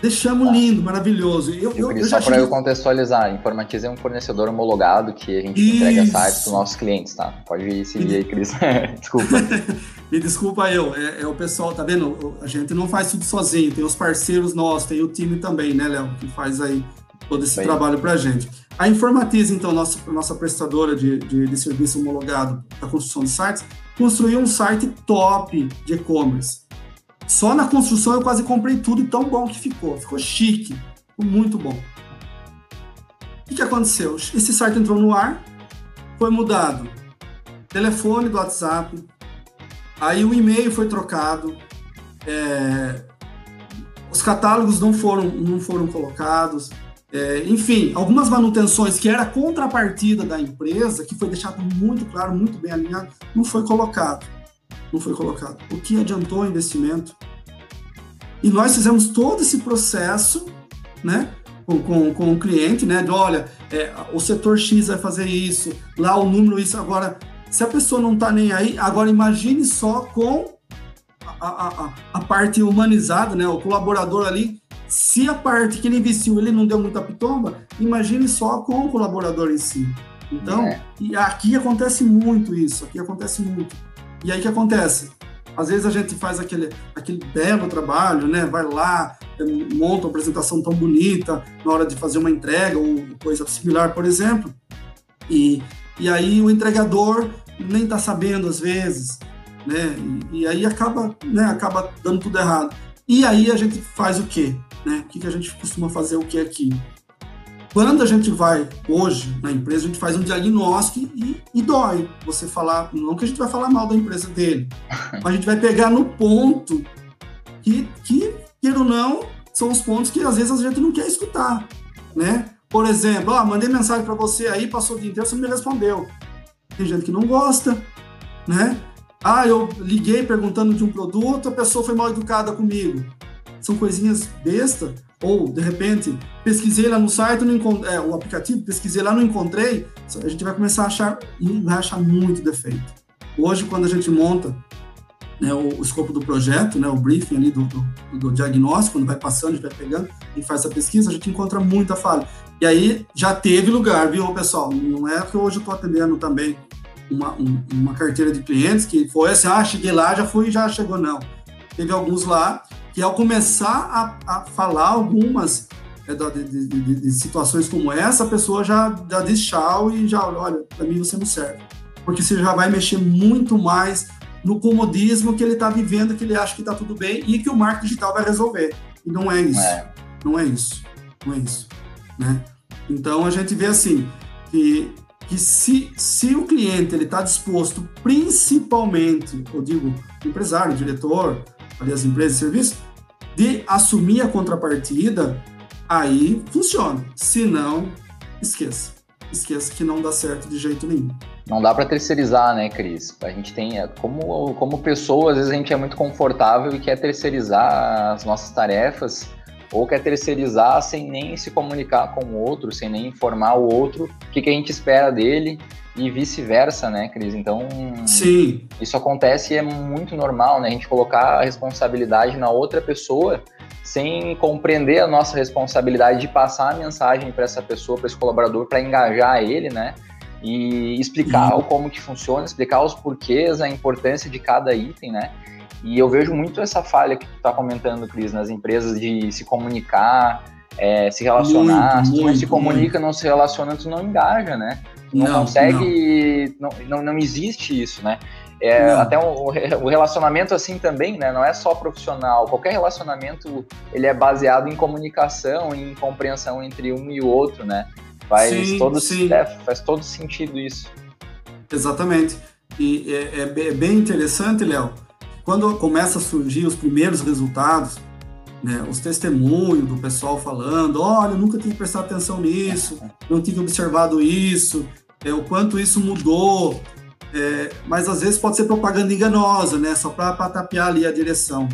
Deixamos lindo, maravilhoso. Eu, eu, eu só para eu contextualizar, Informatiza é um fornecedor homologado que a gente Isso. entrega sites para os nossos clientes, tá? Pode seguir aí, Cris. [laughs] desculpa. [laughs] Me desculpa eu, é, é, o pessoal, tá vendo? A gente não faz tudo sozinho, tem os parceiros nossos, tem o time também, né, Léo, que faz aí todo esse Bem. trabalho para a gente. A Informatiza, então, nossa, nossa prestadora de, de, de serviço homologado da construção de sites, construiu um site top de e-commerce. Só na construção eu quase comprei tudo e tão bom que ficou. Ficou chique, ficou muito bom. O que, que aconteceu? Esse site entrou no ar, foi mudado telefone do WhatsApp, aí o e-mail foi trocado, é, os catálogos não foram, não foram colocados, é, enfim, algumas manutenções que era contrapartida da empresa, que foi deixado muito claro, muito bem alinhado, não foi colocado. Não foi colocado. O que adiantou o investimento? E nós fizemos todo esse processo, né? Com, com, com o cliente, né? De, olha, é, o setor X vai fazer isso, lá o número isso. Agora, se a pessoa não está nem aí, agora imagine só com a, a, a, parte humanizada, né? O colaborador ali se a parte que ele investiu ele não deu muita pitomba, imagine só com o colaborador em si. Então, é. e aqui acontece muito isso, aqui acontece muito. E aí o que acontece? Às vezes a gente faz aquele, aquele belo trabalho, né? Vai lá, monta uma apresentação tão bonita na hora de fazer uma entrega ou coisa similar, por exemplo. E, e aí o entregador nem está sabendo às vezes, né? E, e, aí acaba, né? Acaba dando tudo errado. E aí a gente faz o quê? Né? O que, que a gente costuma fazer o que aqui? Quando a gente vai hoje na empresa, a gente faz um diagnóstico e, e, dói. Você falar, não que a gente vai falar mal da empresa dele, [laughs] mas a gente vai pegar no ponto que, que queira ou não, são os pontos que às vezes a gente não quer escutar, né? Por exemplo, ah, mandei mensagem para você aí, passou o dia inteiro, você não me respondeu. Tem gente que não gosta, né? Ah, eu liguei perguntando de um produto, a pessoa foi mal educada comigo são coisinhas besta, ou de repente pesquisei lá no site, não encontrei, é, o aplicativo, pesquisei lá, não encontrei, a gente vai começar a achar vai achar muito defeito. Hoje, quando a gente monta né, o, o, escopo do projeto, né, o briefing ali do, do, do, diagnóstico, quando vai passando, a gente vai pegando e faz a pesquisa, a gente encontra muita falha. E aí já teve lugar, viu, pessoal? Não é que hoje eu estou atendendo também uma, um, uma carteira de clientes que foi assim, ah, cheguei lá, já fui, já chegou, não. Teve alguns lá que ao começar a, a falar algumas é, de, de, de, situações como essa, a pessoa já, já diz tchau e já, olha, para mim você não serve. Porque você já vai mexer muito mais no comodismo que ele está vivendo, que ele acha que está tudo bem e que o marketing digital vai resolver. E não é isso. É. Não é isso. Não é isso. Né? Então a gente vê assim que, que se, se o cliente ele está disposto, principalmente, eu digo, empresário, diretor, ali as empresas de serviço, de assumir a contrapartida, aí funciona. Se não, esqueça. Esqueça que não dá certo de jeito nenhum. Não dá para terceirizar, né, Cris? A gente tem, é, como, como pessoa, às vezes a gente é muito confortável e quer terceirizar as nossas tarefas, ou quer terceirizar sem nem se comunicar com o outro, sem nem informar o outro o que, que a gente espera dele. e vice-versa, né, Cris? Então, Sim. isso acontece e é muito normal, né? A gente colocar a responsabilidade na outra pessoa sem compreender a nossa responsabilidade de passar a mensagem para essa pessoa, para esse colaborador, para engajar ele, né? E explicar o como que funciona, explicar os porquês, a importância de cada item, né? E eu vejo muito essa falha que tu está comentando, Cris, nas empresas de se comunicar, é, se relacionar. Muito, se tu muito, não se comunica, muito. não se relaciona, tu não engaja, né? Tu não, não consegue. Não. Não, não, existe isso, né? É, até o, o, relacionamento assim também, né? Não é só profissional. Qualquer relacionamento ele é baseado em comunicação, em compreensão entre um e o outro, né? Faz sim, todo sim. É, faz todo sentido isso. Exatamente. E é, é, é bem interessante, Léo. Quando começa a surgir os primeiros resultados, né, os testemunhos do pessoal falando, olha, nunca tinha prestado atenção nisso, não tinha observado isso, é, o quanto isso mudou, é, mas às vezes pode ser propaganda enganosa, né, só para tapear ali a direção.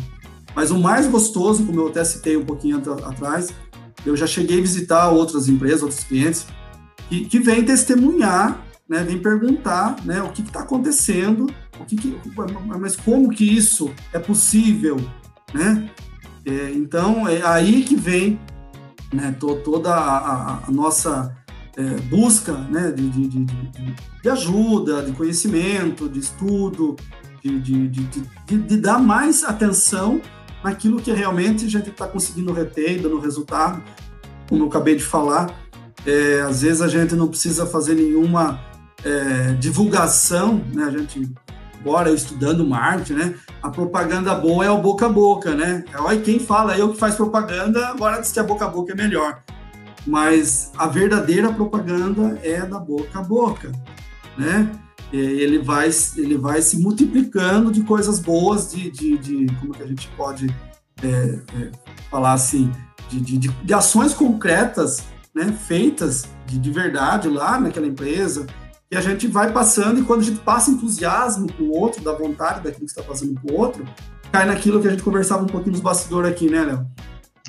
Mas o mais gostoso, como eu até citei um pouquinho atrás, eu já cheguei a visitar outras empresas, outros clientes, que, que vêm testemunhar, né, vêm perguntar né, o que está acontecendo, o que, que, mas como que isso é possível, né? É, então, é aí que vem né, to, toda a, a nossa é, busca né, de, de, de, de, ajuda, de conhecimento, de estudo, de, de, dar mais atenção naquilo que realmente a gente está conseguindo reter, dando resultado. Como eu acabei de falar, é, às vezes a gente não precisa fazer nenhuma é, divulgação, né? a gente agora estudando marketing, né? A propaganda boa é o boca a boca, né? Olha quem fala, eu que faz propaganda, agora diz que a boca a boca é melhor. Mas a verdadeira propaganda é da boca a boca, né? Ele vai, ele vai se multiplicando de coisas boas, de, de, de como que a gente pode é, é, falar assim, de, de, de, ações concretas, né, feitas de, de verdade lá naquela empresa, e a gente vai passando, e quando a gente passa entusiasmo para o outro, da vontade daquilo que está passando para o outro, cai naquilo que a gente conversava um pouquinho nos bastidores aqui, né, Léo?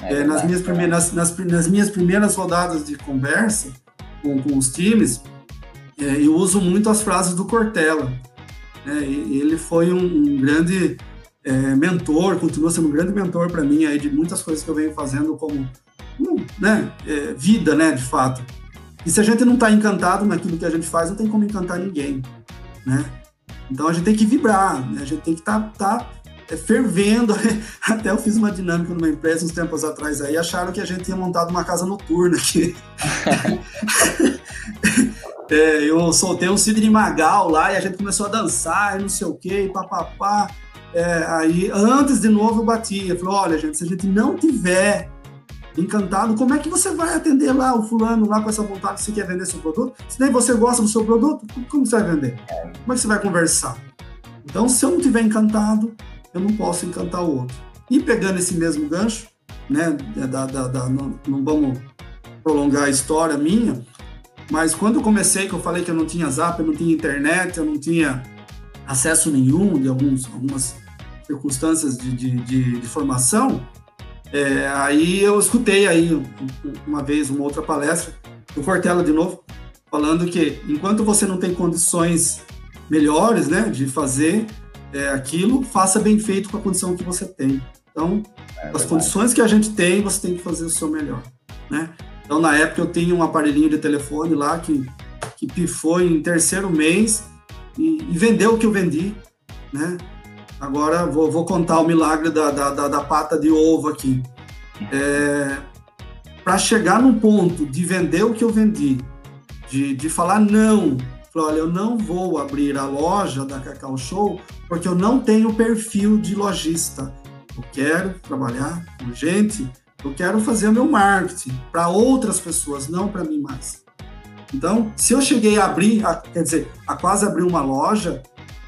É, é, nas, minhas primeiras, nas, nas, minhas primeiras rodadas de conversa com, com os times, é, eu uso muito as frases do Cortella. Né? ele foi um, um grande é, mentor, continua sendo um grande mentor para mim aí de muitas coisas que eu venho fazendo como né, é, vida, né, de fato. E se a gente não está encantado naquilo que a gente faz, não tem como encantar ninguém, né? Então a gente tem que vibrar, né? a gente tem que estar tá, tá é, fervendo. [laughs] Até eu fiz uma dinâmica numa empresa uns tempos atrás aí, acharam que a gente tinha montado uma casa noturna aqui. [laughs] é, eu soltei um Sidney Magal lá e a gente começou a dançar e não sei o que, papapá. É, aí, antes de novo, eu bati. Eu falei: olha, gente, se a gente não tiver encantado, como é que você vai atender lá o fulano lá com essa vontade que você quer vender seu produto? Se nem você gosta do seu produto, como você vai vender? Como é que você vai conversar? Então, se eu não tiver encantado, eu não posso encantar o outro. E pegando esse mesmo gancho, né, da, da, da não, não, vamos prolongar a história minha, mas quando eu comecei, que eu falei que eu não tinha zap, eu não tinha internet, eu não tinha acesso nenhum de alguns, algumas circunstâncias de, de, de, de formação, é, aí eu escutei aí uma vez uma outra palestra do Cortella de novo, falando que enquanto você não tem condições melhores, né, de fazer é, aquilo, faça bem feito com a condição que você tem. Então, é as condições que a gente tem, você tem que fazer o seu melhor, né? Então, na época eu tinha um aparelhinho de telefone lá que que pifou em terceiro mês e, e vendeu o que eu vendi, né? Agora vou, vou contar o milagre da, da, da, da pata de ovo aqui. É, para chegar no ponto de vender o que eu vendi, de, de falar não, falar, olha, eu não vou abrir a loja da Cacau Show porque eu não tenho perfil de lojista. Eu quero trabalhar com gente, eu quero fazer meu marketing para outras pessoas, não para mim mais. Então, se eu cheguei a abrir, a, quer dizer, a quase abrir uma loja,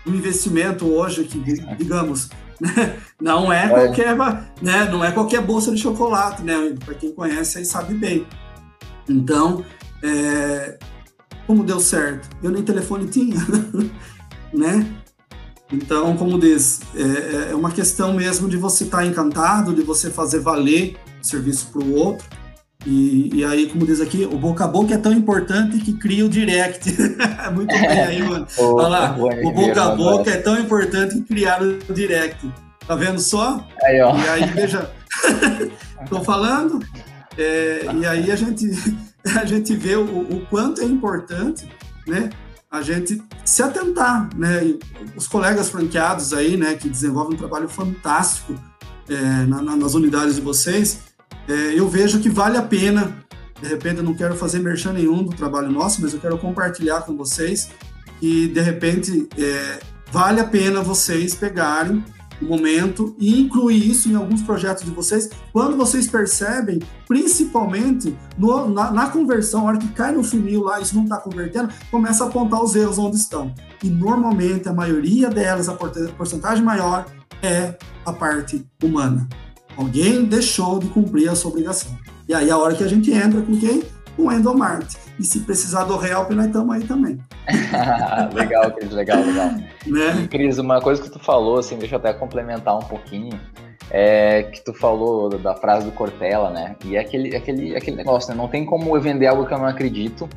investimento hoje que, digamos, né, não é, é qualquer, né, não é qualquer bolsa de chocolate, né? Para quem conhece aí sabe bem. Então, é, como deu certo? Eu nem telefone tinha, [laughs] né? Então, como diz, é, é uma questão mesmo de você estar tá encantado, de você fazer valer o serviço para o outro, E, e, aí, como diz aqui, o boca a boca é tão importante que cria o direct. [laughs] Muito bem aí, mano. Olha lá, o boca a boca é tão importante que criaram o direct. Tá vendo só? Aí, ó. E aí, veja, [laughs] tô falando, é, e aí a gente, [laughs] a gente vê o, o quanto é importante, né? A gente se atentar, né? E os colegas franqueados aí, né, que desenvolvem um trabalho fantástico é, na, nas unidades de vocês, é, eu vejo que vale a pena. De repente, eu não quero fazer merchan nenhum do trabalho nosso, mas eu quero compartilhar com vocês que, de repente, é, vale a pena vocês pegarem o momento e incluir isso em alguns projetos de vocês, quando vocês percebem, principalmente no, na, na, conversão, a hora que cai no funil lá, isso não está convertendo, começa a apontar os erros onde estão. E normalmente a maioria delas, a porcentagem maior, é a parte humana. Alguém deixou de cumprir a sua obrigação. E aí a hora que a gente entra com quem? Com o Endomart. E se precisar do help, nós estamos aí também. [laughs] legal, Cris, legal, legal. Né? Cris, uma coisa que tu falou, assim, deixa eu até complementar um pouquinho, é que tu falou da frase do Cortella, né? E é aquele, aquele, aquele negócio, né? Não tem como eu vender algo que eu não acredito.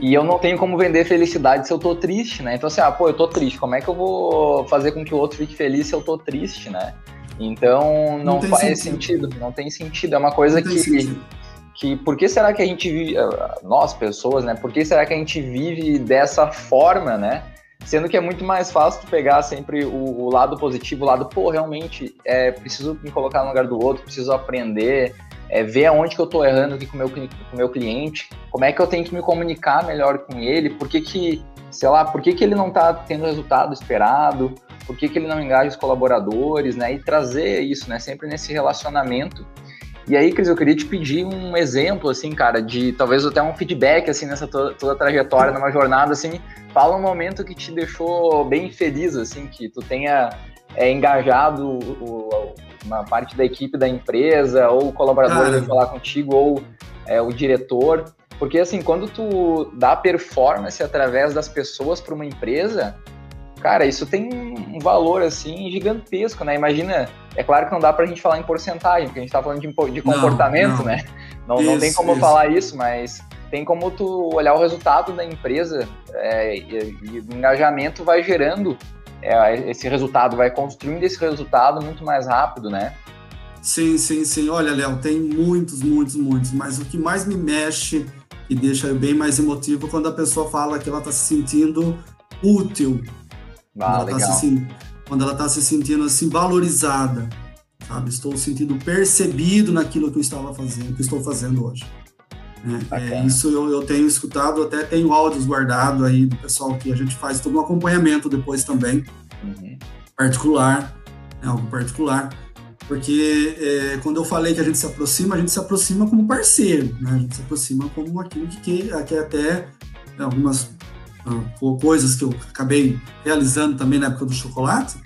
E eu não tenho como vender felicidade se eu tô triste, né? Então, assim, ah, pô, eu tô triste, como é que eu vou fazer com que o outro fique feliz se eu tô triste, né? Então não, não faz sentido. sentido. não tem sentido. É uma coisa que, que. Por que será que a gente vive. Eh, nós, pessoas, né? Por que será que a gente vive dessa forma, né? Sendo que é muito mais fácil tu pegar sempre o, o lado positivo, o lado, pô, realmente, é, preciso me colocar no lugar do outro, preciso aprender, é, ver aonde que eu tô errando aqui com o meu, com o meu cliente, como é que eu tenho que me comunicar melhor com ele, por que que, sei lá, por que que ele não tá tendo o resultado esperado, por que, que ele não engaja os colaboradores, né? E trazer isso, né? Sempre nesse relacionamento. E aí, Cris, eu queria te pedir um exemplo, assim, cara, de talvez até um feedback, assim, nessa toda, toda a trajetória, numa jornada, assim, fala um momento que te deixou bem feliz, assim, que tu tenha é, engajado o, uma parte da equipe da empresa, ou o colaborador ah. falar contigo, ou é, o diretor. Porque, assim, quando tu dá performance através das pessoas para uma empresa, cara, isso tem um valor assim gigantesco, né? Imagina, é claro que não dá pra gente falar em porcentagem, porque a gente tá falando de, de comportamento, não, não. né? Não, isso, não tem como isso. falar isso, mas tem como tu olhar o resultado da empresa é, e, e, o engajamento vai gerando é, esse resultado, vai construindo esse resultado muito mais rápido, né? Sim, sim, sim. Olha, Léo, tem muitos, muitos, muitos, mas o que mais me mexe e deixa eu bem mais emotivo quando a pessoa fala que ela está se sentindo útil ah, quando, ela tá se, quando ela está se sentindo assim valorizada, sabe? Estou sentindo percebido naquilo que eu estava fazendo, que estou fazendo hoje. É, é, isso eu, eu, tenho escutado, até tenho áudios guardados aí do pessoal que a gente faz todo um acompanhamento depois também, uhum. particular, é algo particular, porque é, quando eu falei que a gente se aproxima, a gente se aproxima como parceiro, né? a gente se aproxima como aquilo que, que, que até algumas coisas que eu acabei realizando também na época do chocolate,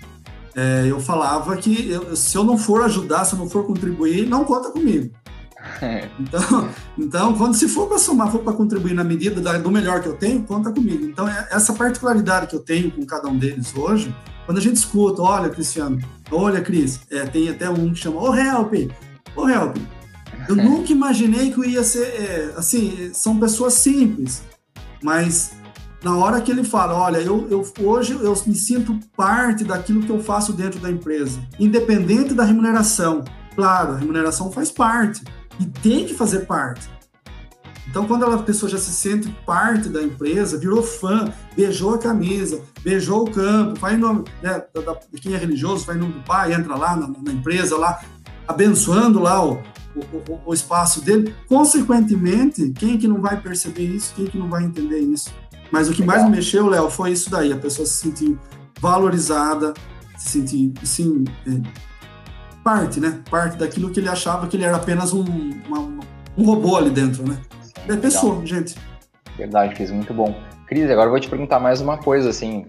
é, eu falava que eu, se eu não for ajudar, se eu não for contribuir, não conta comigo. [laughs] Então, então quando se for para somar, for para contribuir na medida da, do melhor que eu tenho, conta comigo. Então, é, essa particularidade que eu tenho com cada um deles hoje, quando a gente escuta, olha, Cristiano, olha, Cris, é, tem até um que chama, ô, oh, help, ô, oh, help. Eu [laughs] nunca imaginei que eu ia ser, é, assim, são pessoas simples, mas na hora que ele fala, olha, eu, eu, hoje eu me sinto parte daquilo que eu faço dentro da empresa, independente da remuneração. Claro, a remuneração faz parte e tem que fazer parte. Então, quando a pessoa já se sente parte da empresa, virou fã, beijou a camisa, beijou o campo, vai em nome né, da, da, quem é religioso, vai em nome do pai, entra lá na, na empresa, lá abençoando lá o, o, o, espaço dele. Consequentemente, quem é que não vai perceber isso? Quem é que não vai entender isso? Mas o que mais me mexeu, Léo, foi isso daí, a pessoa se sentir valorizada, se sentir, sim, é, parte, né? Parte daquilo que ele achava que ele era apenas um, uma, um robô ali dentro, né? É pessoa, legal. gente. Verdade, Cris, muito bom. Cris, agora eu vou te perguntar mais uma coisa, assim,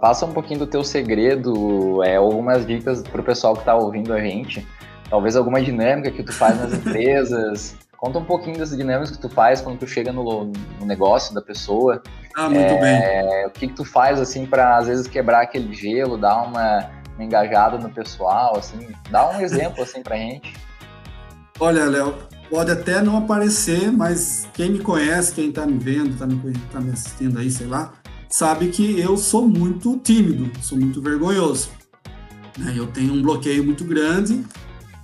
passa um pouquinho do teu segredo, é, algumas dicas para o pessoal que está ouvindo a gente, talvez alguma dinâmica que tu faz nas [laughs] empresas, Conta um pouquinho das dinâmicas que tu faz quando tu chega no, no negócio da pessoa. Ah, muito é, bem. O que, que tu faz, assim, para às vezes quebrar aquele gelo, dar uma, uma engajada no pessoal, assim? Dá um exemplo, assim, pra gente. Olha, Léo, pode até não aparecer, mas quem me conhece, quem está me vendo, está me, tá me assistindo aí, sei lá, sabe que eu sou muito tímido, sou muito vergonhoso. Né? Eu tenho um bloqueio muito grande,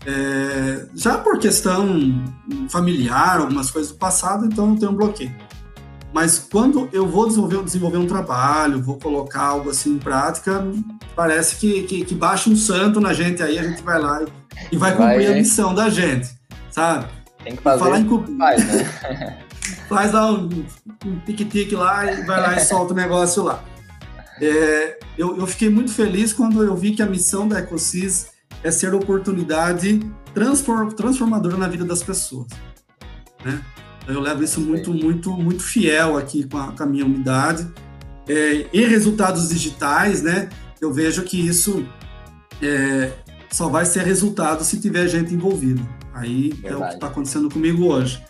é, já por questão familiar, algumas coisas do passado, então eu tenho um bloqueio. Mas quando eu vou desenvolver, desenvolver um trabalho, vou colocar algo assim em prática, parece que, que, que baixa um santo na gente, aí a gente vai lá e, e vai cumprir vai, a missão da gente, sabe? Tem que fazer. Falar em [laughs] faz, né? [laughs] faz lá um, um tique-tique lá e vai lá e solta o negócio lá. É, eu, eu, fiquei muito feliz quando eu vi que a missão da EcoSys é ser oportunidade transform, transformadora na vida das pessoas. Né? Eu levo isso muito, muito, muito fiel aqui com a, com a minha unidade. É, e resultados digitais, né? Eu vejo que isso é, só vai ser resultado se tiver gente envolvida. Aí Verdade. é o que está acontecendo comigo hoje.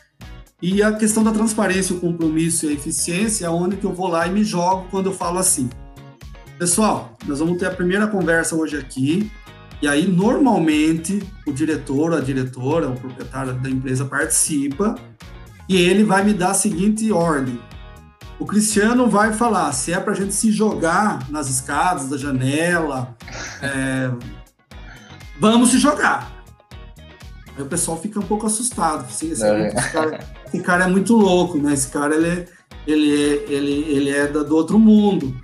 E a questão da transparência, o compromisso e a eficiência é onde que eu vou lá e me jogo quando eu falo assim. Pessoal, nós vamos ter a primeira conversa hoje aqui. E aí, normalmente, o diretor, a diretora, o proprietário da empresa participa e ele vai me dar a seguinte ordem. O Cristiano vai falar se é para a gente se jogar nas escadas da janela, é, vamos se jogar. Aí o pessoal fica um pouco assustado. Assim, esse, é. esse, cara, esse, cara, é muito louco, né? Esse cara ele ele é, ele, ele é do outro mundo.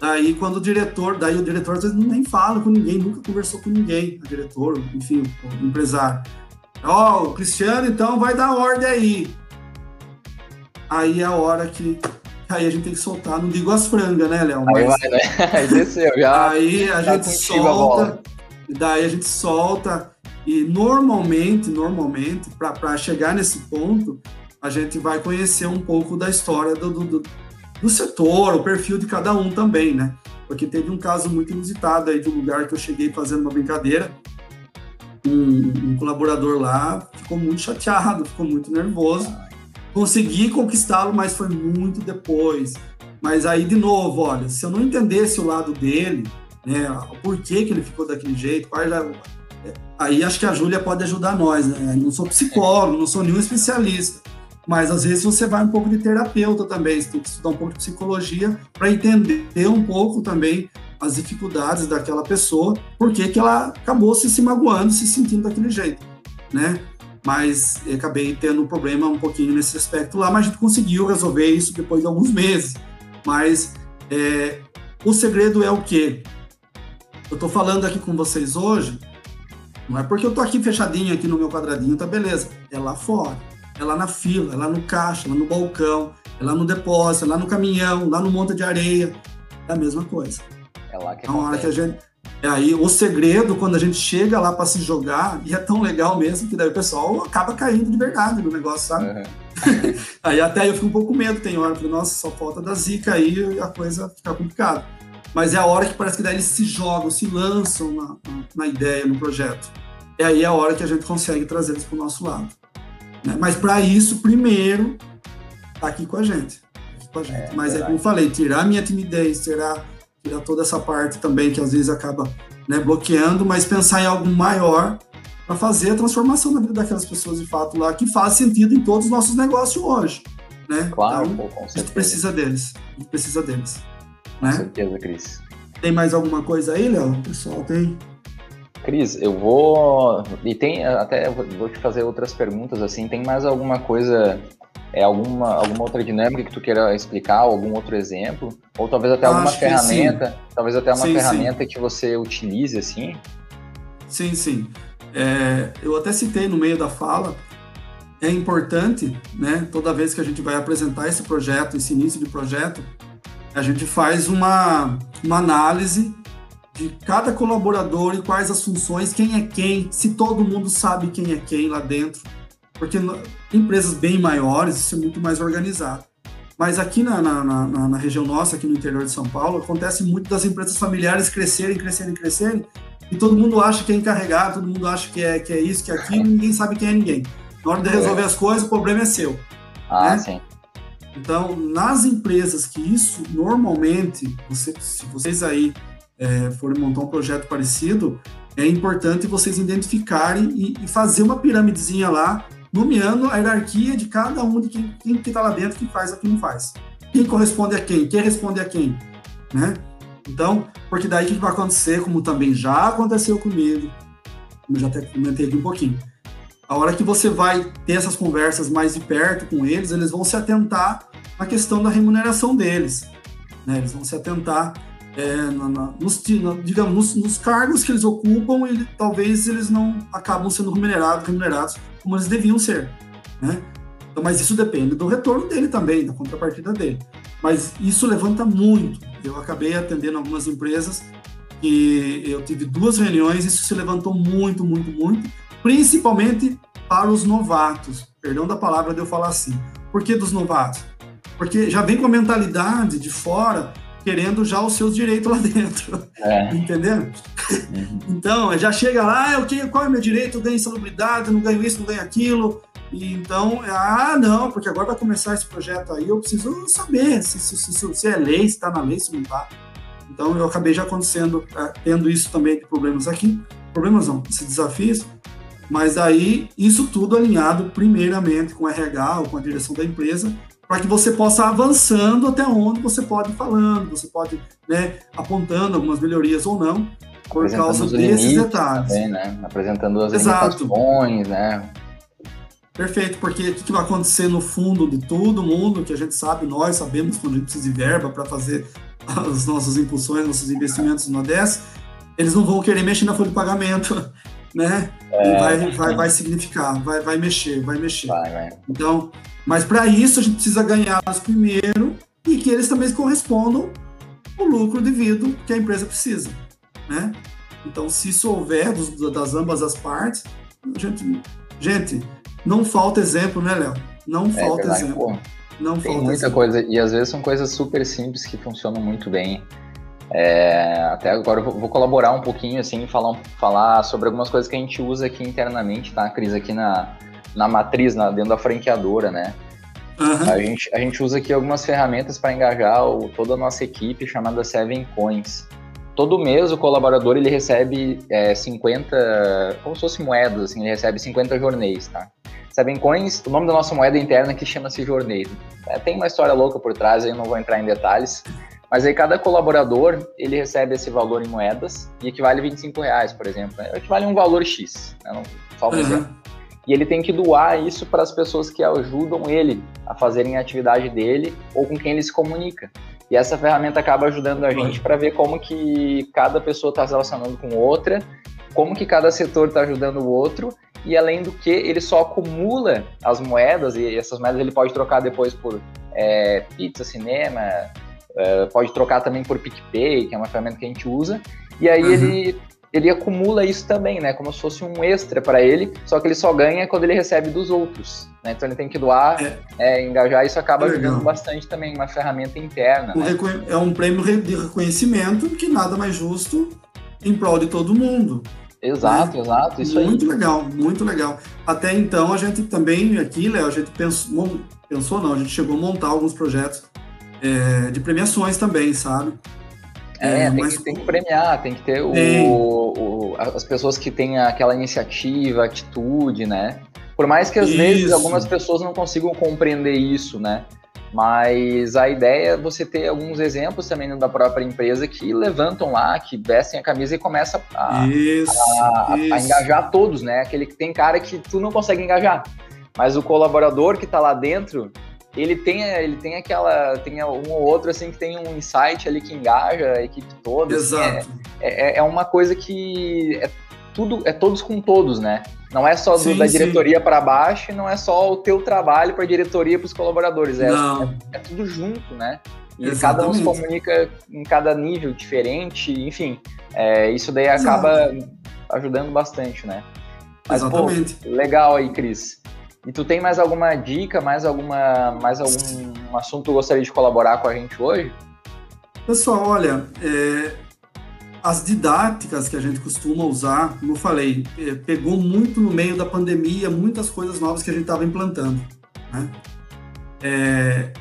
Daí quando o diretor, daí o diretor às vezes nem fala com ninguém, nunca conversou com ninguém, o diretor, enfim, o empresário. Ó, oh, o Cristiano então vai dar ordem aí. Aí é a hora que aí a gente tem que soltar, não digo as frangas, né, Léo? Aí vai, né? [laughs] Aí desceu, já. Aí a gente solta, a daí a gente solta e normalmente, normalmente, para chegar nesse ponto, a gente vai conhecer um pouco da história do, do, do, setor, o perfil de cada um também, né? Porque teve um caso muito inusitado aí de um lugar que eu cheguei fazendo uma brincadeira. Um, um colaborador lá ficou muito chateado, ficou muito nervoso. Consegui conquistá-lo, mas foi muito depois. Mas aí, de novo, olha, se eu não entendesse o lado dele, né, o porquê que ele ficou daquele jeito, quais Aí acho que a Júlia pode ajudar nós, né? Não sou psicólogo, não sou nenhum especialista, mas às vezes você vai um pouco de terapeuta também, você tem que estudar um pouco de psicologia para entender um pouco também as dificuldades daquela pessoa, por que ela acabou se, se magoando, se sentindo daquele jeito, né? Mas acabei tendo um problema um pouquinho nesse aspecto lá, mas a gente conseguiu resolver isso depois de alguns meses. Mas é, o segredo é o quê? Eu estou falando aqui com vocês hoje não é porque eu tô aqui fechadinho aqui no meu quadradinho, tá beleza. É lá fora, é lá na fila, é lá no caixa, é lá no balcão, é lá no depósito, é lá no caminhão, lá no monte de areia. É a mesma coisa. É lá que é hora que a gente é aí o segredo quando a gente chega lá para se jogar e é tão legal mesmo que daí o pessoal acaba caindo de verdade no negócio, sabe? Uhum. [laughs] aí até eu fico um pouco com medo, tem hora, que nossa, só falta da zica aí e a coisa fica complicada mas é a hora que parece que daí eles se jogam, se lançam na, na ideia, no projeto. É aí a hora que a gente consegue trazer eles para o nosso lado. Né? Mas para isso, primeiro, tá aqui com a gente. Com a gente. É, mas é como eu falei, tirar a minha timidez, tirar, tirar toda essa parte também que às vezes acaba né, bloqueando, mas pensar em algo maior para fazer a transformação na vida daquelas pessoas de fato lá, que faz sentido em todos os nossos negócios hoje. Né? Claro, então, pô, a gente precisa deles. A gente precisa deles. Né? Com certeza, Cris. Tem mais alguma coisa aí, Léo? pessoal tem. Cris, eu vou. E tem até vou te fazer outras perguntas assim. Tem mais alguma coisa, é alguma, alguma outra dinâmica que tu queira explicar, algum outro exemplo? Ou talvez até alguma Acho ferramenta, talvez até uma sim, ferramenta sim. que você utilize assim? Sim, sim. É, eu até citei no meio da fala. É importante, né? Toda vez que a gente vai apresentar esse projeto, esse início de projeto, a gente faz uma, uma análise de cada colaborador e quais as funções, quem é quem, se todo mundo sabe quem é quem lá dentro. Porque empresas bem maiores, isso é muito mais organizado. Mas aqui na, na, na, na, região nossa, aqui no interior de São Paulo, acontece muito das empresas familiares crescerem, crescerem, crescerem, e todo mundo acha que é encarregado, todo mundo acha que é, que é isso, que é aquilo, ninguém sabe quem é ninguém. Na hora de resolver as coisas, o problema é seu. Ah, né? sim. Então, nas empresas que isso normalmente, você, se vocês aí é, forem montar um projeto parecido, é importante vocês identificarem e, e fazer uma piramidezinha lá nomeando a hierarquia de cada um de quem, quem que está lá dentro, que faz ou que não faz. Quem corresponde a quem? Quem responde a quem? Né? Então, porque daí o que vai acontecer, como também já aconteceu comigo, como já até comentei aqui um pouquinho, a hora que você vai ter essas conversas mais de perto com eles, eles vão se atentar na questão da remuneração deles. Né? Eles vão se atentar é, na, na, nos, digamos, nos, cargos que eles ocupam, ele, talvez eles não acabam sendo remunerados, remunerados como eles deviam ser. Né? Então, mas isso depende do retorno dele também, da contrapartida dele. Mas isso levanta muito. Eu acabei atendendo algumas empresas e eu tive duas reuniões, isso se levantou muito, muito, muito, principalmente para os novatos. Perdão da palavra de eu falar assim. Por que dos novatos? Porque já vem com a mentalidade de fora querendo já os seus direitos lá dentro. É. Entendeu? Uhum. Então, já chega lá, eu, ah, qual é o meu direito? Eu ganho insalubridade, não ganho isso, não ganho aquilo. E então, ah, não, porque agora vai começar esse projeto aí, eu preciso saber se, se, se, se é lei, se está na lei, se não está. Então, eu acabei já acontecendo, é, tendo isso também de problemas aqui. Problemas não, esses desafios. Mas aí, isso tudo alinhado primeiramente com o RH ou com a direção da empresa, para que você possa avançando até onde você pode falando, você pode né, apontando algumas melhorias ou não, por causa desses detalhes. Também, né? Apresentando as Exato. limitações, né? Perfeito, porque o que vai acontecer no fundo de todo mundo, que a gente sabe, nós sabemos quando a gente precisa de verba para fazer [laughs] as nossas impulsões, nossos investimentos no ODS, eles não vão querer mexer na folha de pagamento, [laughs] né? É, vai, vai, vai significar, vai, vai mexer, vai mexer. Vai, vai. Então, mas para isso a gente precisa ganhá-los primeiro e que eles também correspondam o lucro devido que a empresa precisa, né? Então, se isso houver dos, das ambas as partes, gente, gente, não falta exemplo, né, Léo? Não é, falta verdade, exemplo. Pô, não tem falta muita exemplo. coisa, e às vezes são coisas super simples que funcionam muito bem. É, até agora eu vou colaborar um pouquinho, assim, falar, falar sobre algumas coisas que a gente usa aqui internamente, tá, Cris? Aqui na, na matriz, na, dentro da franqueadora, né? Uhum. A, gente, a gente usa aqui algumas ferramentas para engajar o, toda a nossa equipe, chamada Seven Coins. Todo mês o colaborador ele recebe é, 50, como se fosse moedas, assim, ele recebe 50 jornais, tá? Seven Coins, o nome da nossa moeda interna que chama-se Jornei. É, tem uma história louca por trás, eu não vou entrar em detalhes, mas aí cada colaborador, ele recebe esse valor em moedas e equivale a 25 reais, por exemplo. Né? Equivale a um valor X, né? Só um uhum. exemplo. E ele tem que doar isso para as pessoas que ajudam ele a fazerem a atividade dele ou com quem ele se comunica. E essa ferramenta acaba ajudando a gente para ver como que cada pessoa está se relacionando com outra, como que cada setor está ajudando o outro e além do que ele só acumula as moedas e essas moedas ele pode trocar depois por é, pizza, cinema, é, pode trocar também por PicPay, que é uma ferramenta que a gente usa, e aí uhum. ele, ele acumula isso também, né? Como se fosse um extra para ele, só que ele só ganha quando ele recebe dos outros. Né? Então ele tem que doar, é. É, engajar, isso acaba é ajudando bastante também, uma ferramenta interna. Né? É um prêmio de reconhecimento que nada mais justo em prol de todo mundo. Exato, né? exato, isso muito aí. legal, muito legal. Até então a gente também aqui, Léo, a gente pensou, pensou não, a gente chegou a montar alguns projetos é, de premiações também, sabe? É, é tem, mas... que, tem, que, premiar, tem que ter o, o, as pessoas que têm aquela iniciativa, atitude, né? Por mais que às isso. vezes algumas pessoas não consigam compreender isso, né? Mas a ideia é você ter alguns exemplos também da própria empresa que levantam lá, que vestem a camisa e começa a, isso, a, isso. a engajar todos, né? Aquele que tem cara que tu não consegue engajar. Mas o colaborador que está lá dentro, ele tem, ele tem aquela. Tem um ou outro assim que tem um insight ali que engaja a equipe toda. Assim, Exato. Assim, é, é, é, uma coisa que é tudo, é todos com todos, né? Não é só do, sim, da diretoria para baixo, não é só o teu trabalho para a diretoria para os colaboradores. É, é, é, tudo junto, né? E Exatamente. cada um se comunica em cada nível diferente, enfim. É, isso daí acaba Exato. ajudando bastante, né? Mas, Exatamente. Pô, legal aí, Cris. E tu tem mais alguma dica, mais alguma, mais algum assunto que gostaria de colaborar com a gente hoje? Pessoal, olha, é, as didáticas que a gente costuma usar, como eu falei, é, pegou muito no meio da pandemia, muitas coisas novas que a gente estava implantando. Né? É,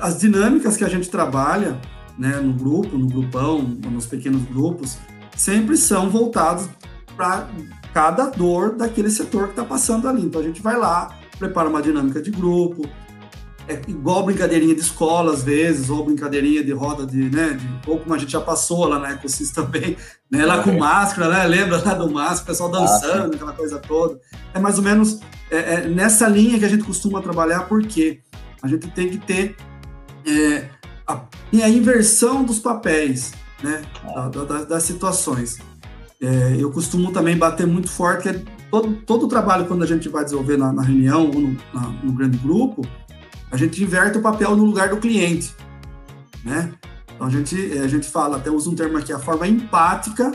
as dinâmicas que a gente trabalha né, no grupo, no grupão, nos pequenos grupos, sempre são voltados para cada dor daquele setor que está passando ali. Então a gente vai lá, prepara uma dinâmica de grupo, é igual brincadeirinha de escola às vezes, ou brincadeirinha de roda de, né, de, ou como a gente já passou lá na Ecosis também, [laughs] né, lá com máscara, né, lembra lá do máscara, o pessoal dançando, ah, aquela coisa toda. É mais ou menos é, é, nessa linha que a gente costuma trabalhar, porque a gente tem que ter é, a, a, inversão dos papéis, né, da, da, das situações. É, eu costumo também bater muito forte que é todo, todo o trabalho quando a gente vai desenvolver na, na reunião ou no, na, no grande grupo, a gente inverte o papel no lugar do cliente, né? Então a gente, a gente fala, até usa um termo aqui, a forma empática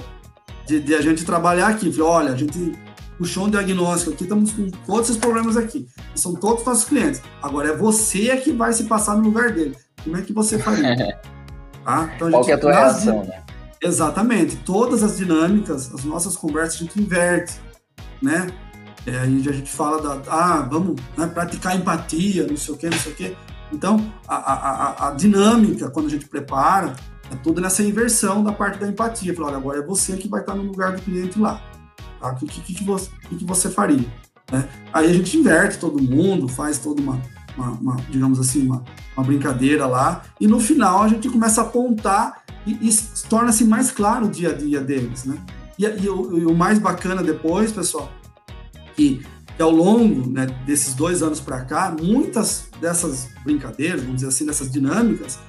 de, de a gente trabalhar aqui. Olha, a gente puxou um diagnóstico aqui, estamos com todos esses problemas aqui. São todos nossos clientes. Agora é você que vai se passar no lugar dele. Como é que você faria? [laughs] tá? Então, Qual gente, é a tua reação, né? Exatamente. Todas as dinâmicas, as nossas conversas, a gente inverte, né? É, a gente fala da, ah, vamos né, praticar empatia, não sei o quê, não sei o quê. Então, a, a, a, dinâmica, quando a gente prepara, é toda nessa inversão da parte da empatia. Falar, olha, agora é você que vai estar no lugar do cliente lá. Tá? O que, que, que, você, que você faria? Né? Aí a gente inverte todo mundo, faz toda uma, uma, uma digamos assim, uma, uma, brincadeira lá, e no final a gente começa a apontar e, e torna-se mais claro o dia a dia deles, né? E, e, o, e o mais bacana depois, pessoal, que, que ao longo né, desses dois anos para cá, muitas dessas brincadeiras, vamos dizer assim, dessas dinâmicas,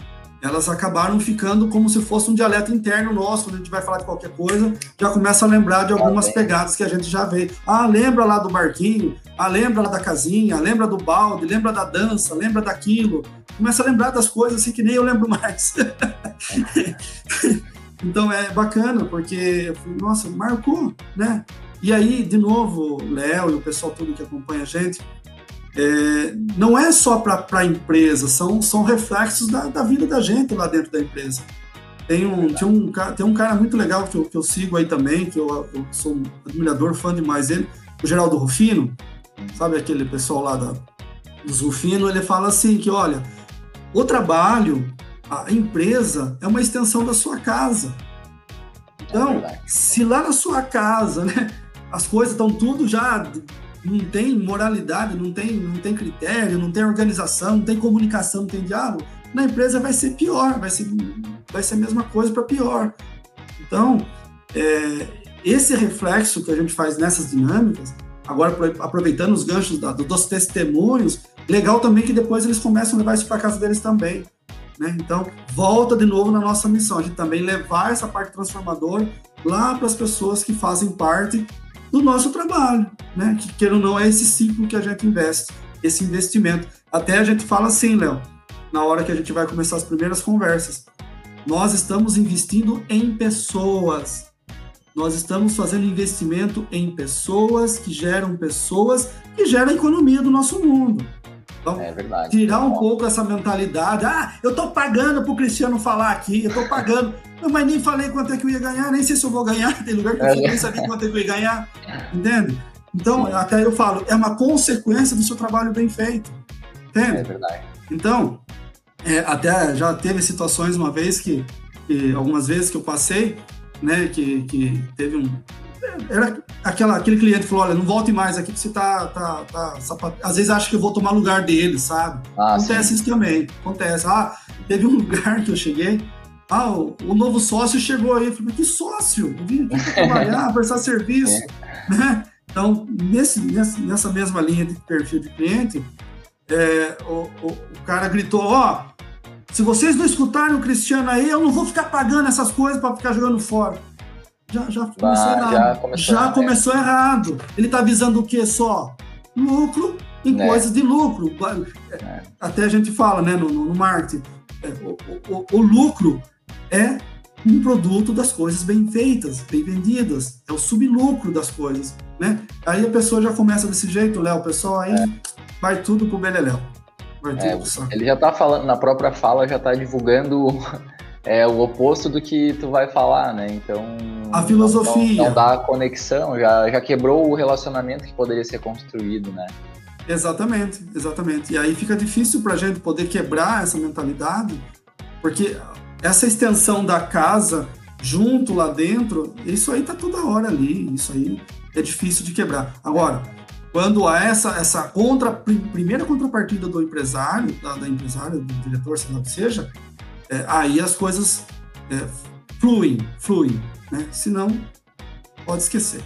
elas acabaram ficando como se fosse um dialeto interno nosso, quando a gente vai falar de qualquer coisa, já começa a lembrar de algumas ah, pegadas que a gente já vê. Ah, lembra lá do barquinho, ah, lembra lá da casinha, lembra do balde, lembra da dança, lembra daquilo. Começa a lembrar das coisas assim que nem eu lembro [laughs] mais. Então é bacana, porque, nossa, marcou, né? E aí, de novo, Léo e o pessoal todo que acompanha a gente, é, não é só para a empresa, são, são reflexos da, da, vida da gente lá dentro da empresa. Tem um, tem um, tem um cara muito legal que eu, que eu sigo aí também, que eu, eu sou um admirador, fã demais dele, o Geraldo Rufino, sabe aquele pessoal lá da, dos Rufino, ele fala assim que, olha, o trabalho, a empresa é uma extensão da sua casa. Então, se lá na sua casa, né, as coisas estão tudo já não tem moralidade, não tem, não tem critério, não tem organização, não tem comunicação, não tem diálogo, na empresa vai ser pior, vai ser, vai ser a mesma coisa para pior. Então, é, esse reflexo que a gente faz nessas dinâmicas, agora aproveitando os ganchos da, dos testemunhos, legal também que depois eles começam a levar isso para casa deles também. Né? Então, volta de novo na nossa missão, gente também levar essa parte transformadora lá para as pessoas que fazem parte do nosso trabalho, né? Que queira ou não é esse ciclo que a gente investe, esse investimento. Até a gente fala assim, Léo, na hora que a gente vai começar as primeiras conversas, nós estamos investindo em pessoas. Nós estamos fazendo investimento em pessoas que geram pessoas que geram a economia do nosso mundo. Então, é verdade. tirar um pouco essa mentalidade, ah, eu estou pagando para o Cristiano falar aqui, eu estou pagando. mas nem falei quanto é que eu ia ganhar, nem sei se eu vou ganhar, tem lugar que eu nem sabia quanto é que eu ia ganhar, entende? Então, Sim. até eu falo, é uma consequência do seu trabalho bem feito, entende? É verdade. Então, é, até já teve situações uma vez que, que, algumas vezes que eu passei, né, que, que teve um, era aquela, aquele cliente falou, olha, não volte mais aqui que você tá, tá, tá sapat... às vezes acha que eu vou tomar lugar dele, sabe? Ah, acontece sim. isso também, acontece. Ah, teve um [laughs] lugar que eu cheguei, ah, o, o novo sócio chegou aí, eu falei, que sócio? Eu vim aqui trabalhar, [laughs] prestar serviço, é. né? Então, nesse, nessa mesma linha de perfil de cliente, é, o, o, o, cara gritou, ó, oh, se vocês não escutarem o Cristiano aí, eu não vou ficar pagando essas coisas para ficar jogando fora. Já, já começou ah, errado. Já começou, já começou errado. Ele está visando o que só? Lucro em é. coisas de lucro. É. Até a gente fala né, no, no marketing. É, o, o, o, lucro é um produto das coisas bem feitas, bem vendidas. É o sublucro das coisas. Né? Aí a pessoa já começa desse jeito, Léo. O pessoal aí é. vai tudo pro Beleléu. É, ele já está falando, na própria fala, já está divulgando é o oposto do que tu vai falar, né? Então. A filosofia. Não, não dá conexão, já, já quebrou o relacionamento que poderia ser construído, né? Exatamente, exatamente. E aí fica difícil para a gente poder quebrar essa mentalidade, porque essa extensão da casa junto lá dentro, isso aí tá toda hora ali, isso aí é difícil de quebrar. Agora, quando há essa, essa contra, primeira contrapartida do empresário, da, da empresária, do diretor, sei lá o que seja, é, aí as coisas é, fluem, fluem, né? Senão, pode esquecer.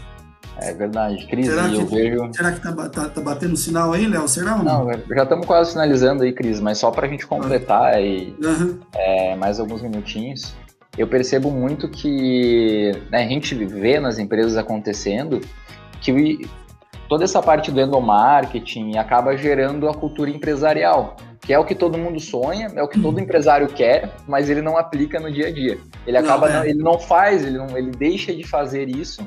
É verdade, Cris, será que, eu vejo... Será que tá, tá, tá batendo sinal aí, Léo? Será ou não? Não, já estamos quase finalizando aí, Cris, mas só para a gente completar ah. aí uhum. é, mais alguns minutinhos, eu percebo muito que né, a gente vê nas empresas acontecendo que toda essa parte do endomarketing acaba gerando a cultura empresarial, que é o que todo mundo sonha, é o que todo empresário quer, mas ele não aplica no dia a dia. Ele acaba, não, é. ele não faz, ele, não, ele deixa de fazer isso.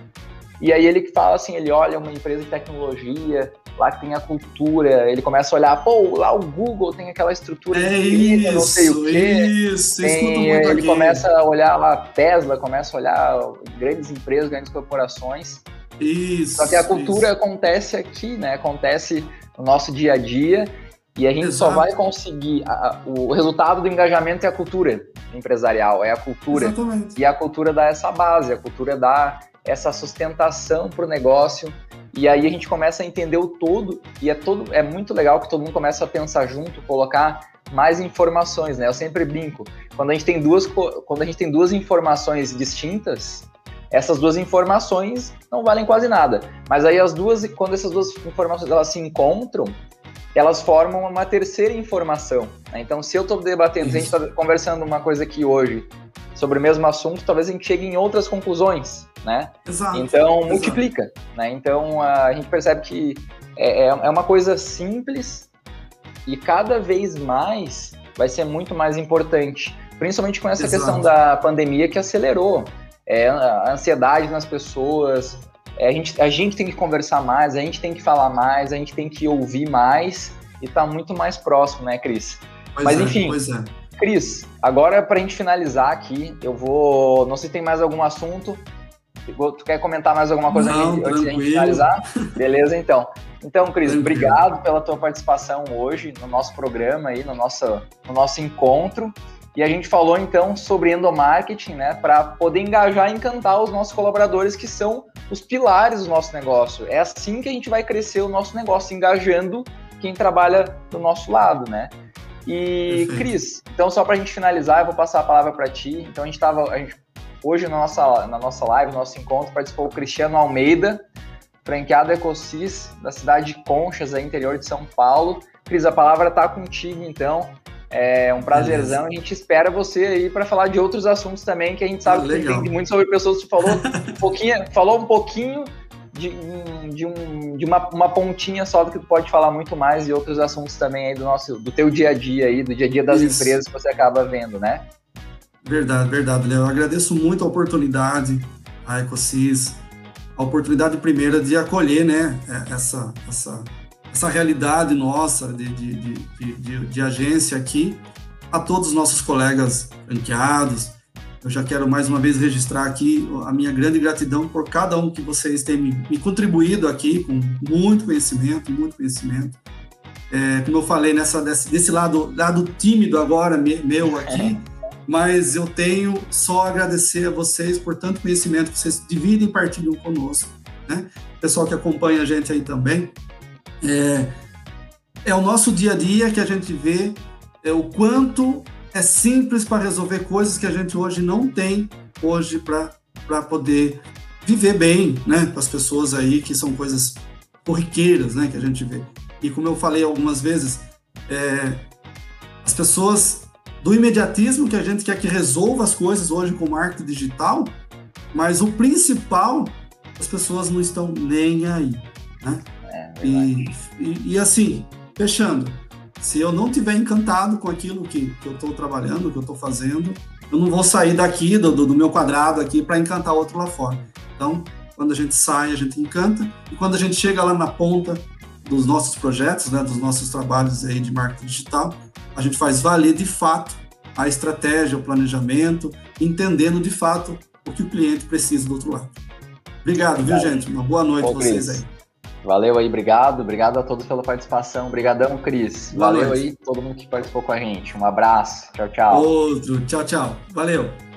E aí ele fala assim, ele olha uma empresa de tecnologia, lá que tem a cultura, ele começa a olhar, pô, lá o Google tem aquela estrutura é isso, não sei o quê. Isso, tem, Ele aqui. começa a olhar lá Tesla, começa a olhar grandes empresas, grandes corporações, isso. Só que a cultura isso. acontece aqui, né? Acontece no nosso dia a dia e a gente Exato. só vai conseguir. A, o resultado do engajamento é a cultura empresarial, é a cultura. Exatamente. E a cultura dá essa base, a cultura dá essa sustentação para o negócio. E aí a gente começa a entender o todo, e é, todo, é muito legal que todo mundo começa a pensar junto, colocar mais informações, né? Eu sempre brinco. Quando a gente tem duas, quando a gente tem duas informações distintas, essas duas informações não valem quase nada. Mas aí as duas, quando essas duas informações elas se encontram, elas formam uma terceira informação. Né? Então, se eu estou debatendo, se a gente está conversando uma coisa aqui hoje sobre o mesmo assunto, talvez a gente chegue em outras conclusões, né? Exato. Então, exato. multiplica, né? Então, a gente percebe que é, é, é uma coisa simples e cada vez mais vai ser muito mais importante, principalmente com essa exato. questão da pandemia que acelerou é, a ansiedade nas pessoas. É, a, gente, a gente tem que conversar mais, a gente tem que falar mais, a gente tem que ouvir mais e tá muito mais próximo, né, Cris? Pois Mas é, enfim, pois é. Cris, agora para a gente finalizar aqui, eu vou. Não sei se tem mais algum assunto. Tu quer comentar mais alguma coisa Não, aqui, antes de a gente finalizar? Beleza, então. Então, Cris, tranquilo. obrigado pela tua participação hoje no nosso programa aí, no nosso, no nosso encontro. E a gente falou então sobre endomarketing, né, para poder engajar e encantar os nossos colaboradores que são os pilares do nosso negócio. É assim que a gente vai crescer o nosso negócio, engajando quem trabalha do nosso lado, né? E Perfeito. Cris, então só para a gente finalizar, eu vou passar a palavra para ti. Então a gente estava, hoje na nossa na nossa live, no nosso encontro, participou o Cristiano Almeida, franqueado Ecosis da cidade de Conchas, aí, interior de São Paulo. Cris, a palavra está contigo, então. É um prazerzão. A gente espera você aí para falar de outros assuntos também, que a gente sabe que entende muito sobre pessoas. Você falou um [laughs] pouquinho, falou um pouquinho de, de, um, de uma, uma, pontinha só do que tu pode falar muito mais e outros assuntos também aí do nosso, do teu dia a dia aí, do dia a dia das Isso. empresas que você acaba vendo, né? Verdade, verdade, Léo. Agradeço muito a oportunidade, a Ecosis, a oportunidade primeira de acolher, né, essa, essa essa realidade nossa de, de, de, de, agência aqui a todos os nossos colegas franqueados. Eu já quero mais uma vez registrar aqui a minha grande gratidão por cada um que vocês têm me, me contribuído aqui com muito conhecimento, muito conhecimento. É, como eu falei, nessa, desse, desse lado, lado tímido agora, me, meu aqui, mas eu tenho só a agradecer a vocês por tanto conhecimento que vocês dividem e partilham conosco. Né? Pessoal que acompanha a gente aí também, é, é o nosso dia a dia que a gente vê é o quanto é simples para resolver coisas que a gente hoje não tem hoje para poder viver bem, né, com as pessoas aí que são coisas corriqueiras, né, que a gente vê. E como eu falei algumas vezes, é, as pessoas do imediatismo que a gente quer que resolva as coisas hoje com marketing digital, mas o principal, as pessoas não estão nem aí, né? E, e, e, assim, fechando, se eu não tiver encantado com aquilo que, que eu estou trabalhando, que eu estou fazendo, eu não vou sair daqui, do, do meu quadrado aqui, para encantar outro lá fora. Então, quando a gente sai, a gente encanta, e quando a gente chega lá na ponta dos nossos projetos, né, dos nossos trabalhos aí de marketing digital, a gente faz valer de fato a estratégia, o planejamento, entendendo de fato o que o cliente precisa do outro lado. Obrigado, viu, gente? Uma boa noite a vocês aí. Valeu aí, obrigado. Obrigado a todos pela participação. Obrigadão, Cris. Valeu aí todo mundo que participou com a gente. Um abraço. Tchau, tchau. Outro. Tchau, tchau. Valeu.